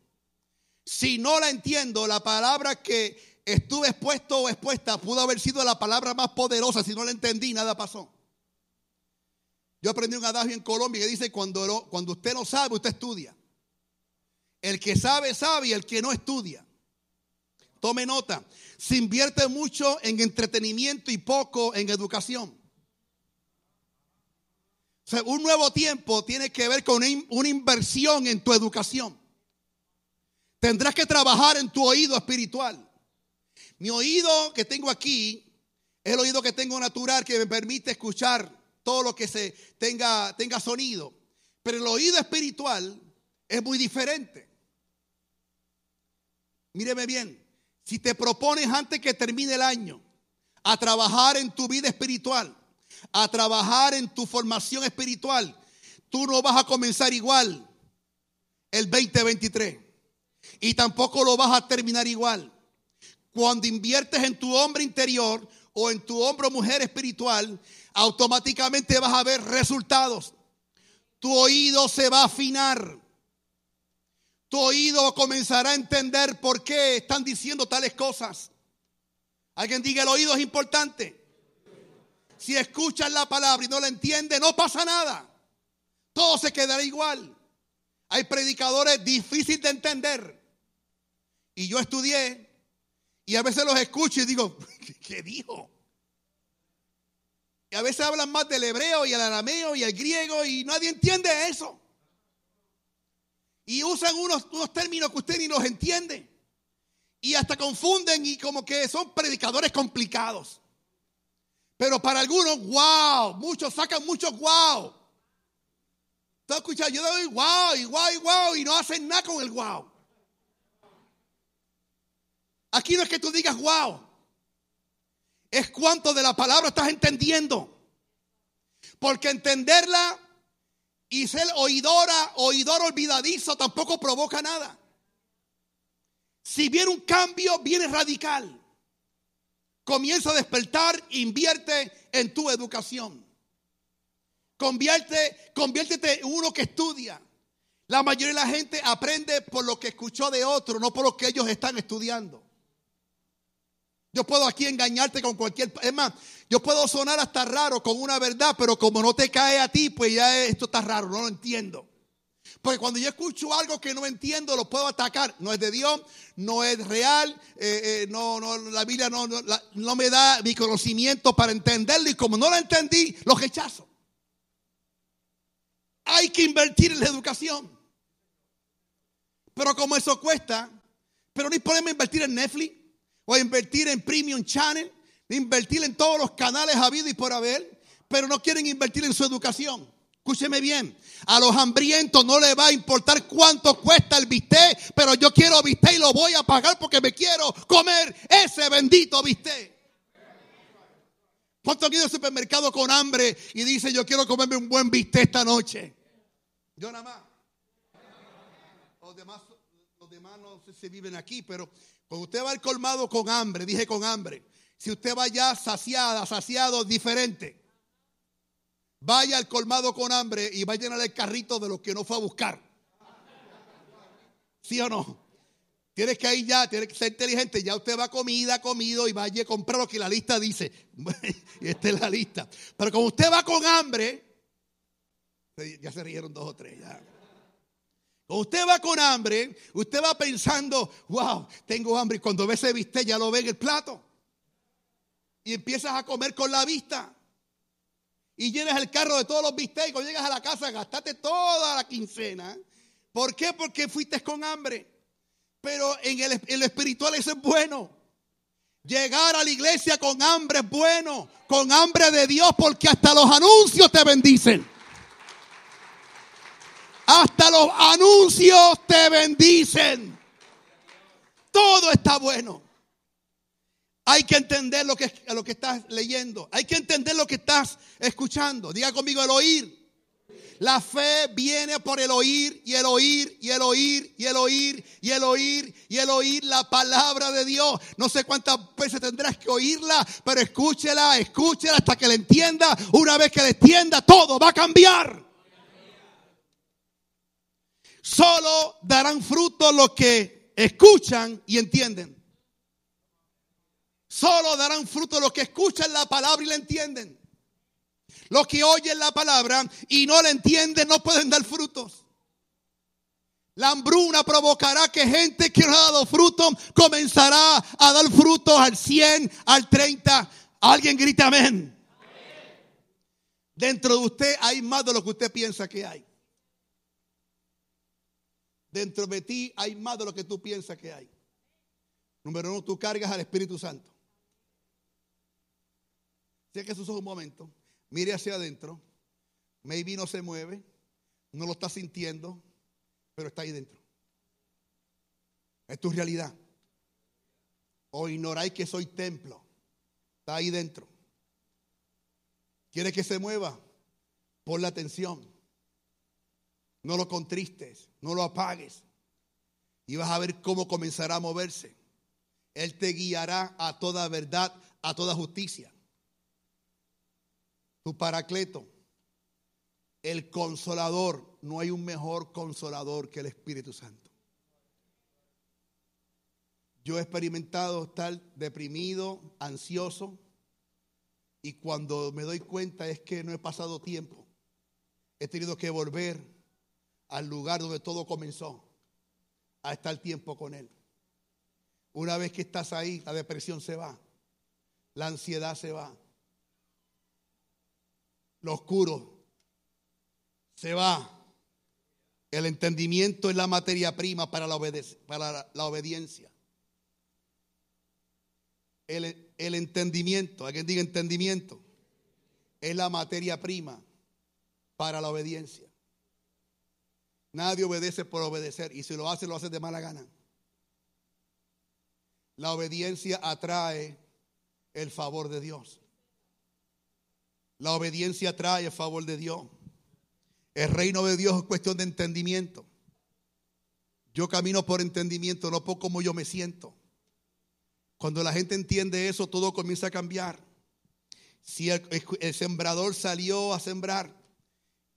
Si no la entiendo, la palabra que estuve expuesto o expuesta pudo haber sido la palabra más poderosa. Si no la entendí, nada pasó. Yo aprendí un adagio en Colombia que dice, cuando, cuando usted no sabe, usted estudia. El que sabe, sabe y el que no estudia. Tome nota se invierte mucho en entretenimiento y poco en educación. Un nuevo tiempo tiene que ver con una inversión en tu educación. Tendrás que trabajar en tu oído espiritual. Mi oído que tengo aquí es el oído que tengo natural que me permite escuchar todo lo que se tenga, tenga sonido. Pero el oído espiritual es muy diferente. Míreme bien. Si te propones antes que termine el año a trabajar en tu vida espiritual, a trabajar en tu formación espiritual, tú no vas a comenzar igual el 2023 y tampoco lo vas a terminar igual. Cuando inviertes en tu hombre interior o en tu hombre mujer espiritual, automáticamente vas a ver resultados. Tu oído se va a afinar tu oído comenzará a entender por qué están diciendo tales cosas. Alguien diga, el oído es importante. Si escuchas la palabra y no la entiendes, no pasa nada. Todo se quedará igual. Hay predicadores difíciles de entender. Y yo estudié y a veces los escucho y digo, ¿qué dijo? Y a veces hablan más del hebreo y el arameo y el griego y nadie entiende eso. Y usan unos, unos términos que usted ni los entiende. Y hasta confunden y como que son predicadores complicados. Pero para algunos, wow, muchos sacan muchos wow. ¿Tú escuchado? Yo doy wow y wow y wow y no hacen nada con el wow. Aquí no es que tú digas wow. Es cuánto de la palabra estás entendiendo. Porque entenderla y ser oidora, oidor olvidadizo tampoco provoca nada. Si viene un cambio, viene radical. Comienza a despertar, invierte en tu educación. Convierte, conviértete en uno que estudia. La mayoría de la gente aprende por lo que escuchó de otro, no por lo que ellos están estudiando. Yo puedo aquí engañarte con cualquier... Es más, yo puedo sonar hasta raro con una verdad, pero como no te cae a ti, pues ya esto está raro, no lo entiendo. Porque cuando yo escucho algo que no entiendo, lo puedo atacar. No es de Dios, no es real, eh, eh, no, no, la Biblia no, no, no, me da mi conocimiento para entenderlo y como no lo entendí, lo rechazo. hay que invertir en la educación. Pero como eso cuesta, pero no hay problema invertir en Netflix o invertir en Premium Channel, invertir en todos los canales habidos y por haber, pero no quieren invertir en su educación. Escúcheme bien, a los hambrientos no les va a importar cuánto cuesta el bistec, pero yo quiero bistec y lo voy a pagar porque me quiero comer ese bendito bistec. ¿Cuánto han ido al supermercado con hambre y dice yo quiero comerme un buen bistec esta noche? Yo nada más. Los demás, los demás no sé si viven aquí, pero cuando usted va al colmado con hambre, dije con hambre, si usted va ya saciada, saciado, diferente. Vaya al colmado con hambre y va a llenar el carrito de lo que no fue a buscar. ¿Sí o no? Tienes que ir ya, tienes que ser inteligente. Ya usted va comida, comido y vaya a comprar lo que la lista dice. y esta es la lista. Pero como usted va con hambre, ya se rieron dos o tres. Ya. Usted va con hambre, usted va pensando, wow, tengo hambre. Y cuando ve ese bistec, ya lo ve en el plato. Y empiezas a comer con la vista y llenas el carro de todos los bistecs. Cuando llegas a la casa, gastaste toda la quincena. ¿Por qué? Porque fuiste con hambre. Pero en el, en lo espiritual eso es bueno. Llegar a la iglesia con hambre es bueno. Con hambre de Dios, porque hasta los anuncios te bendicen. Hasta los anuncios te bendicen. Todo está bueno. Hay que entender lo que, lo que estás leyendo. Hay que entender lo que estás escuchando. Diga conmigo el oír. La fe viene por el oír y el oír y el oír y el oír y el oír y el oír la palabra de Dios. No sé cuántas veces tendrás que oírla, pero escúchela, escúchela hasta que la entienda. Una vez que la entienda, todo va a cambiar. Solo darán fruto los que escuchan y entienden. Solo darán fruto los que escuchan la palabra y la entienden. Los que oyen la palabra y no la entienden no pueden dar frutos. La hambruna provocará que gente que no ha dado fruto comenzará a dar frutos al 100, al 30. Alguien grita amén. Dentro de usted hay más de lo que usted piensa que hay. Dentro de ti hay más de lo que tú piensas que hay. Número uno, tú cargas al Espíritu Santo. que sus ojos un momento. Mire hacia adentro. Maybe no se mueve. No lo está sintiendo. Pero está ahí dentro. Es tu realidad. O ignoráis que soy templo. Está ahí dentro. ¿Quiere que se mueva? Pon la atención. No lo contristes, no lo apagues. Y vas a ver cómo comenzará a moverse. Él te guiará a toda verdad, a toda justicia. Tu paracleto, el consolador, no hay un mejor consolador que el Espíritu Santo. Yo he experimentado estar deprimido, ansioso, y cuando me doy cuenta es que no he pasado tiempo. He tenido que volver al lugar donde todo comenzó, a estar tiempo con Él. Una vez que estás ahí, la depresión se va, la ansiedad se va, lo oscuro se va. El entendimiento es la materia prima para la, para la obediencia. El, el entendimiento, alguien diga entendimiento, es la materia prima para la obediencia. Nadie obedece por obedecer y si lo hace, lo hace de mala gana. La obediencia atrae el favor de Dios. La obediencia atrae el favor de Dios. El reino de Dios es cuestión de entendimiento. Yo camino por entendimiento, no por cómo yo me siento. Cuando la gente entiende eso, todo comienza a cambiar. Si el, el sembrador salió a sembrar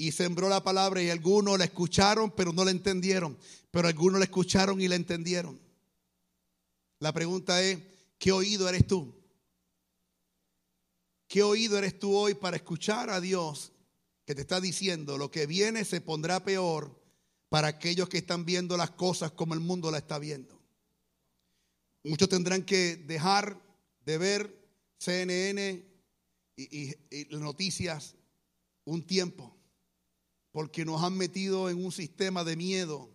y sembró la palabra y algunos la escucharon pero no la entendieron, pero algunos la escucharon y la entendieron. La pregunta es, ¿qué oído eres tú? ¿Qué oído eres tú hoy para escuchar a Dios que te está diciendo lo que viene se pondrá peor para aquellos que están viendo las cosas como el mundo la está viendo? Muchos tendrán que dejar de ver CNN y, y, y noticias un tiempo porque nos han metido en un sistema de miedo,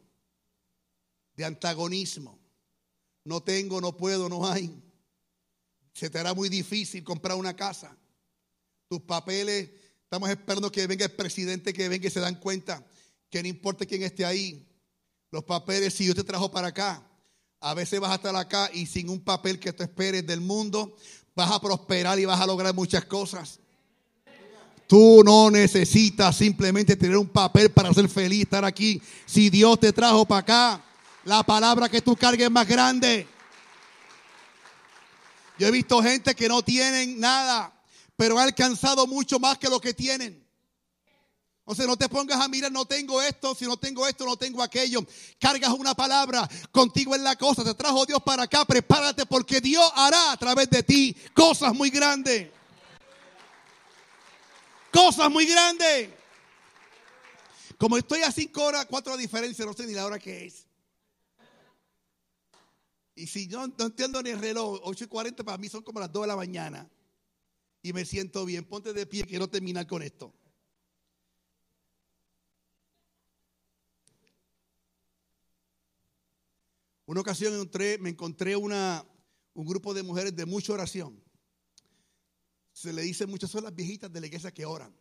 de antagonismo. No tengo, no puedo, no hay. Se te hará muy difícil comprar una casa. Tus papeles, estamos esperando que venga el presidente, que venga y se dan cuenta que no importa quién esté ahí. Los papeles, si Dios te trajo para acá, a veces vas a estar acá y sin un papel que te esperes del mundo, vas a prosperar y vas a lograr muchas cosas. Tú no necesitas simplemente tener un papel para ser feliz, estar aquí. Si Dios te trajo para acá, la palabra que tú cargues es más grande. Yo he visto gente que no tienen nada, pero ha alcanzado mucho más que lo que tienen. O sea, no te pongas a mirar, no tengo esto, si no tengo esto, no tengo aquello. Cargas una palabra, contigo en la cosa, te trajo Dios para acá, prepárate porque Dios hará a través de ti cosas muy grandes. Cosas muy grandes. Como estoy a cinco horas, cuatro diferencias, no sé ni la hora que es. Y si yo no entiendo ni el reloj, 8 y 40 para mí son como las 2 de la mañana. Y me siento bien. Ponte de pie, quiero terminar con esto. Una ocasión entré, me encontré una, un grupo de mujeres de mucha oración. Se le dice muchas son las viejitas de la iglesia que oran.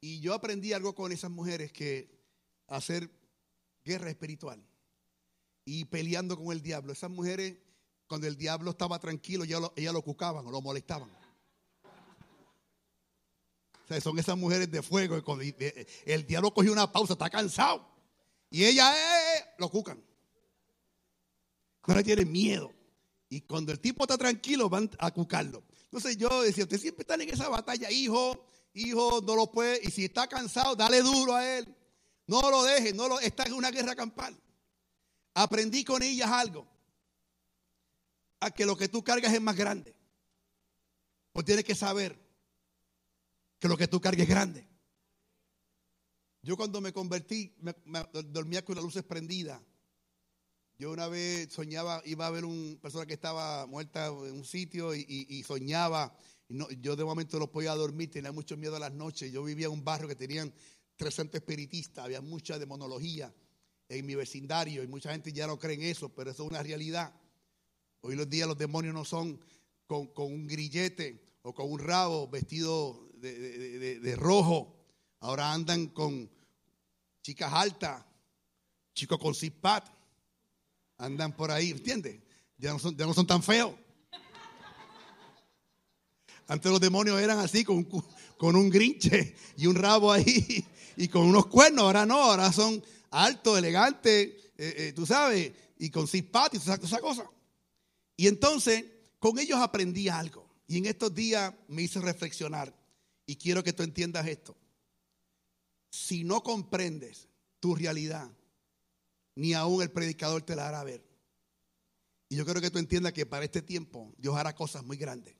Y yo aprendí algo con esas mujeres que hacer guerra espiritual y peleando con el diablo. Esas mujeres, cuando el diablo estaba tranquilo, ellas lo, lo cucaban o lo molestaban. O sea, son esas mujeres de fuego. El diablo cogió una pausa, está cansado. Y ella, eh, eh, lo cucan. No le tienen miedo. Y cuando el tipo está tranquilo, van a cucarlo. Entonces yo decía, usted siempre está en esa batalla, hijo, hijo, no lo puede. Y si está cansado, dale duro a él. No lo deje, no lo, está en una guerra campal. Aprendí con ellas algo. A que lo que tú cargas es más grande. Pues tienes que saber que lo que tú cargas es grande. Yo cuando me convertí, me, dormía con las luces prendidas. Yo una vez soñaba, iba a ver una persona que estaba muerta en un sitio y, soñaba. yo de momento no podía dormir, tenía mucho miedo a las noches. Yo vivía en un barrio que tenían 300 espiritistas, había mucha demonología en mi vecindario y mucha gente ya no cree en eso, pero eso es una realidad. Hoy los días los demonios no son con, un grillete o con un rabo vestido de rojo. Ahora andan con chicas altas, chicos con zip-pat, andan por ahí, ¿entiendes? Ya no son, ya no son tan feos. Antes los demonios eran así, con, con un grinche y un rabo ahí y con unos cuernos. Ahora no, ahora son altos, elegantes, eh, eh, tú sabes, y con zip-pat y todas esas cosas. Y entonces, con ellos aprendí algo. Y en estos días me hice reflexionar. Y quiero que tú entiendas esto si no comprendes tu realidad, ni aún el predicador te la hará ver. Y yo quiero que tú entiendas que para este tiempo Dios hará cosas muy grandes.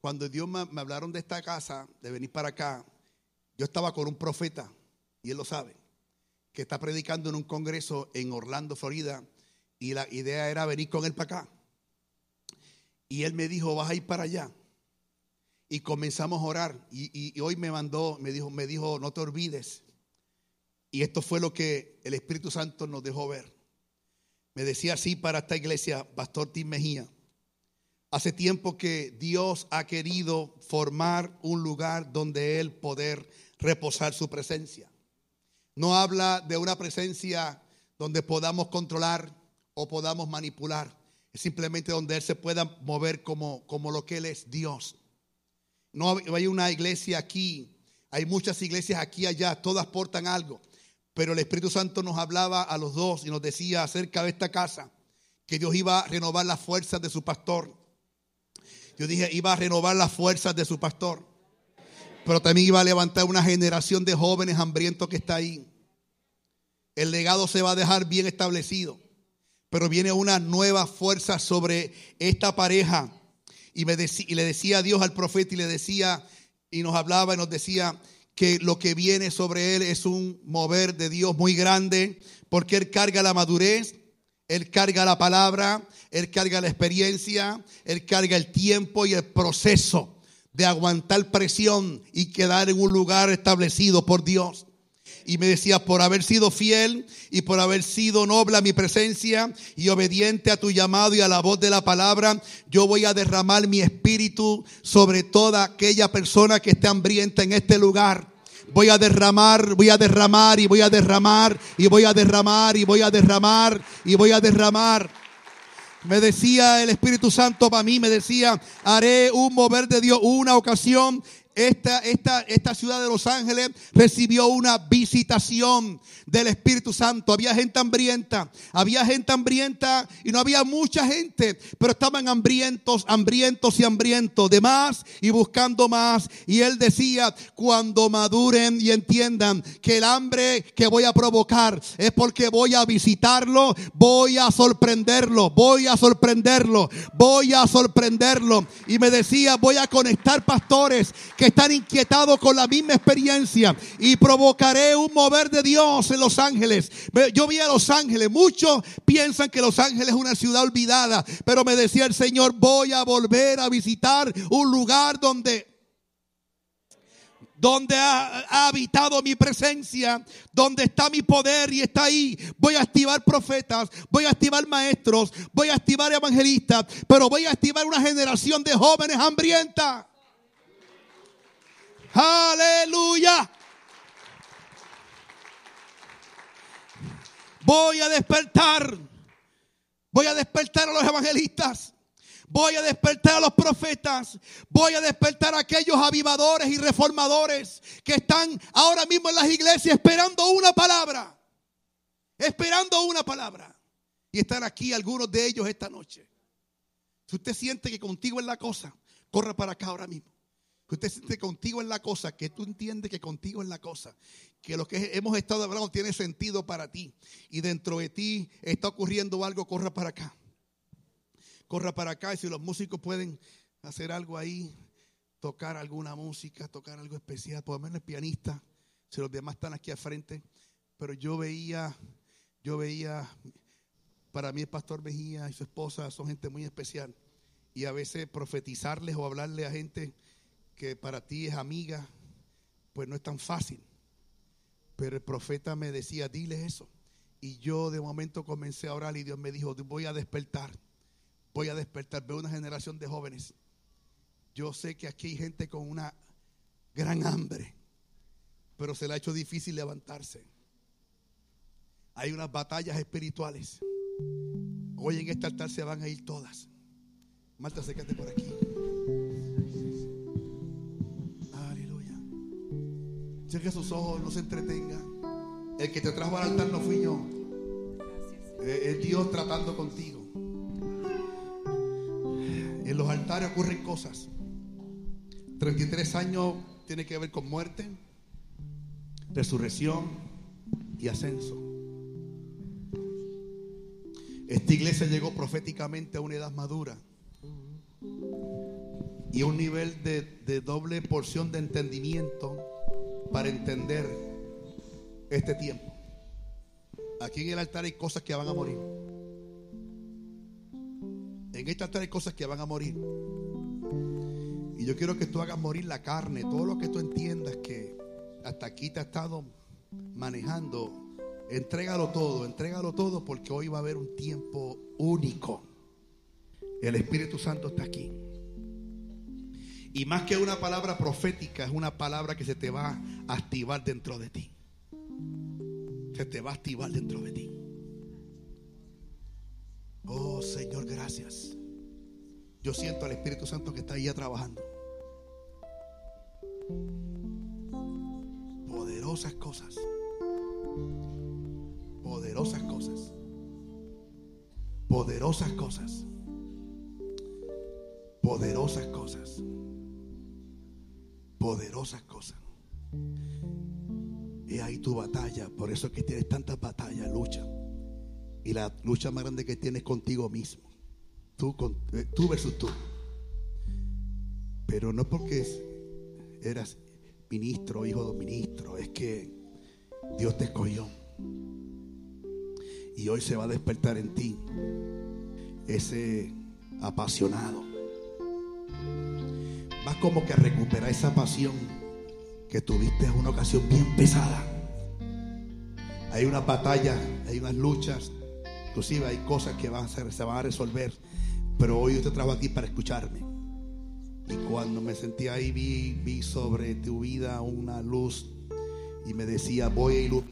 Cuando Dios me, hablaron de esta casa, de venir para acá, yo estaba con un profeta, y él lo sabe, que está predicando en un congreso en Orlando, Florida, y la idea era venir con él para acá. Y él me dijo, vas a ir para allá y comenzamos a orar. Y, hoy me mandó, me dijo, me dijo, no te olvides. Y esto fue lo que el Espíritu Santo nos dejó ver. Me decía así para esta iglesia, Pastor Tim Mejía. Hace tiempo que Dios ha querido formar un lugar donde Él poder reposar su presencia. No habla de una presencia donde podamos controlar o podamos manipular. Es simplemente donde Él se pueda mover como, como lo que Él es, Dios. No hay una iglesia aquí, hay muchas iglesias aquí y allá, todas portan algo. Pero el Espíritu Santo nos hablaba a los dos y nos decía acerca de esta casa que Dios iba a renovar las fuerzas de su pastor. Yo dije, iba a renovar las fuerzas de su pastor. Pero también iba a levantar una generación de jóvenes hambrientos que está ahí. El legado se va a dejar bien establecido. Pero viene una nueva fuerza sobre esta pareja y, y le decía a Dios al profeta y le decía, y nos hablaba y nos decía que lo que viene sobre él es un mover de Dios muy grande, porque él carga la madurez, él carga la palabra, él carga la experiencia, él carga el tiempo y el proceso de aguantar presión y quedar en un lugar establecido por Dios. Y me decía, por haber sido fiel y por haber sido noble a mi presencia y obediente a tu llamado y a la voz de la palabra, yo voy a derramar mi espíritu sobre toda aquella persona que esté hambrienta en este lugar. Voy a derramar, voy a derramar y voy a derramar y voy a derramar y voy a derramar y voy a derramar. Me decía el Espíritu Santo para mí, me decía, haré un mover de Dios una ocasión esta, esta, esta ciudad de Los Ángeles recibió una visitación del Espíritu Santo. Había gente hambrienta, había gente hambrienta y no había mucha gente, pero estaban hambrientos, hambrientos y hambrientos de más y buscando más. Y él decía, cuando maduren y entiendan que el hambre que voy a provocar es porque voy a visitarlo, voy a sorprenderlo, voy a sorprenderlo, voy a sorprenderlo. Y me decía, voy a conectar pastores están inquietados con la misma experiencia y provocaré un mover de Dios en Los Ángeles. Yo vi a Los Ángeles, muchos piensan que Los Ángeles es una ciudad olvidada, pero me decía el Señor, voy a volver a visitar un lugar donde donde ha, habitado mi presencia, donde está mi poder y está ahí. Voy a activar profetas, voy a activar maestros, voy a activar evangelistas, pero voy a activar una generación de jóvenes hambrientas. Aleluya. Voy a despertar. Voy a despertar a los evangelistas. Voy a despertar a los profetas. Voy a despertar a aquellos avivadores y reformadores que están ahora mismo en las iglesias esperando una palabra. Esperando una palabra. Y están aquí algunos de ellos esta noche. Si usted siente que contigo es la cosa, corra para acá ahora mismo que usted siente contigo en la cosa, que tú entiendes que contigo en la cosa, que lo que hemos estado hablando tiene sentido para ti. Y dentro de ti está ocurriendo algo, corra para acá. Corra para acá y si los músicos pueden hacer algo ahí, tocar alguna música, tocar algo especial, por lo menos el pianista, si los demás están aquí al frente, pero yo veía, yo veía, para mí el pastor Mejía y su esposa son gente muy especial. Y a veces profetizarles o hablarle a gente que para ti es amiga, pues no es tan fácil. Pero el profeta me decía, dile eso. Y yo de momento comencé a orar y Dios me dijo, voy a despertar, voy a despertar. Veo una generación de jóvenes. Yo sé que aquí hay gente con una gran hambre, pero se le ha hecho difícil levantarse. Hay unas batallas espirituales. Hoy en este altar se van a ir todas. Marta, acércate por aquí. Que sus ojos, no se entretenga. El que te trajo al altar no fui yo. Eh, es Dios tratando contigo. En los altares ocurren cosas. 33 años tiene que ver con muerte, resurrección y ascenso. Esta iglesia llegó proféticamente a una edad madura y a un nivel de doble porción de entendimiento para entender este tiempo. Aquí en el altar hay cosas que van a morir. En este altar hay cosas que van a morir. Y yo quiero que tú hagas morir la carne, todo lo que tú entiendas que hasta aquí te ha estado manejando. Entrégalo todo, entrégalo todo porque hoy va a haber un tiempo único. El Espíritu Santo está aquí. Y más que una palabra profética, es una palabra que se te va a activar dentro de ti. Se te va a activar dentro de ti. Oh Señor, gracias. Yo siento al Espíritu Santo que está ahí trabajando. Poderosas cosas. Poderosas cosas. Poderosas cosas. Poderosas cosas poderosas cosas. Y ahí tu batalla, por eso es que tienes tantas batallas, lucha. Y la lucha más grande que tienes contigo mismo. Tú, eh, tú versus tú. Pero no porque eras ministro, hijo de ministro, es que Dios te escogió. Y hoy se va a despertar en ti ese apasionado vas como que recuperar esa pasión que tuviste en una ocasión bien pesada. Hay una batalla, hay unas luchas, inclusive hay cosas que se van a resolver. Pero hoy yo te trajo aquí para escucharme. Y cuando me sentí ahí vi, vi sobre tu vida una luz y me decía, voy a iluminar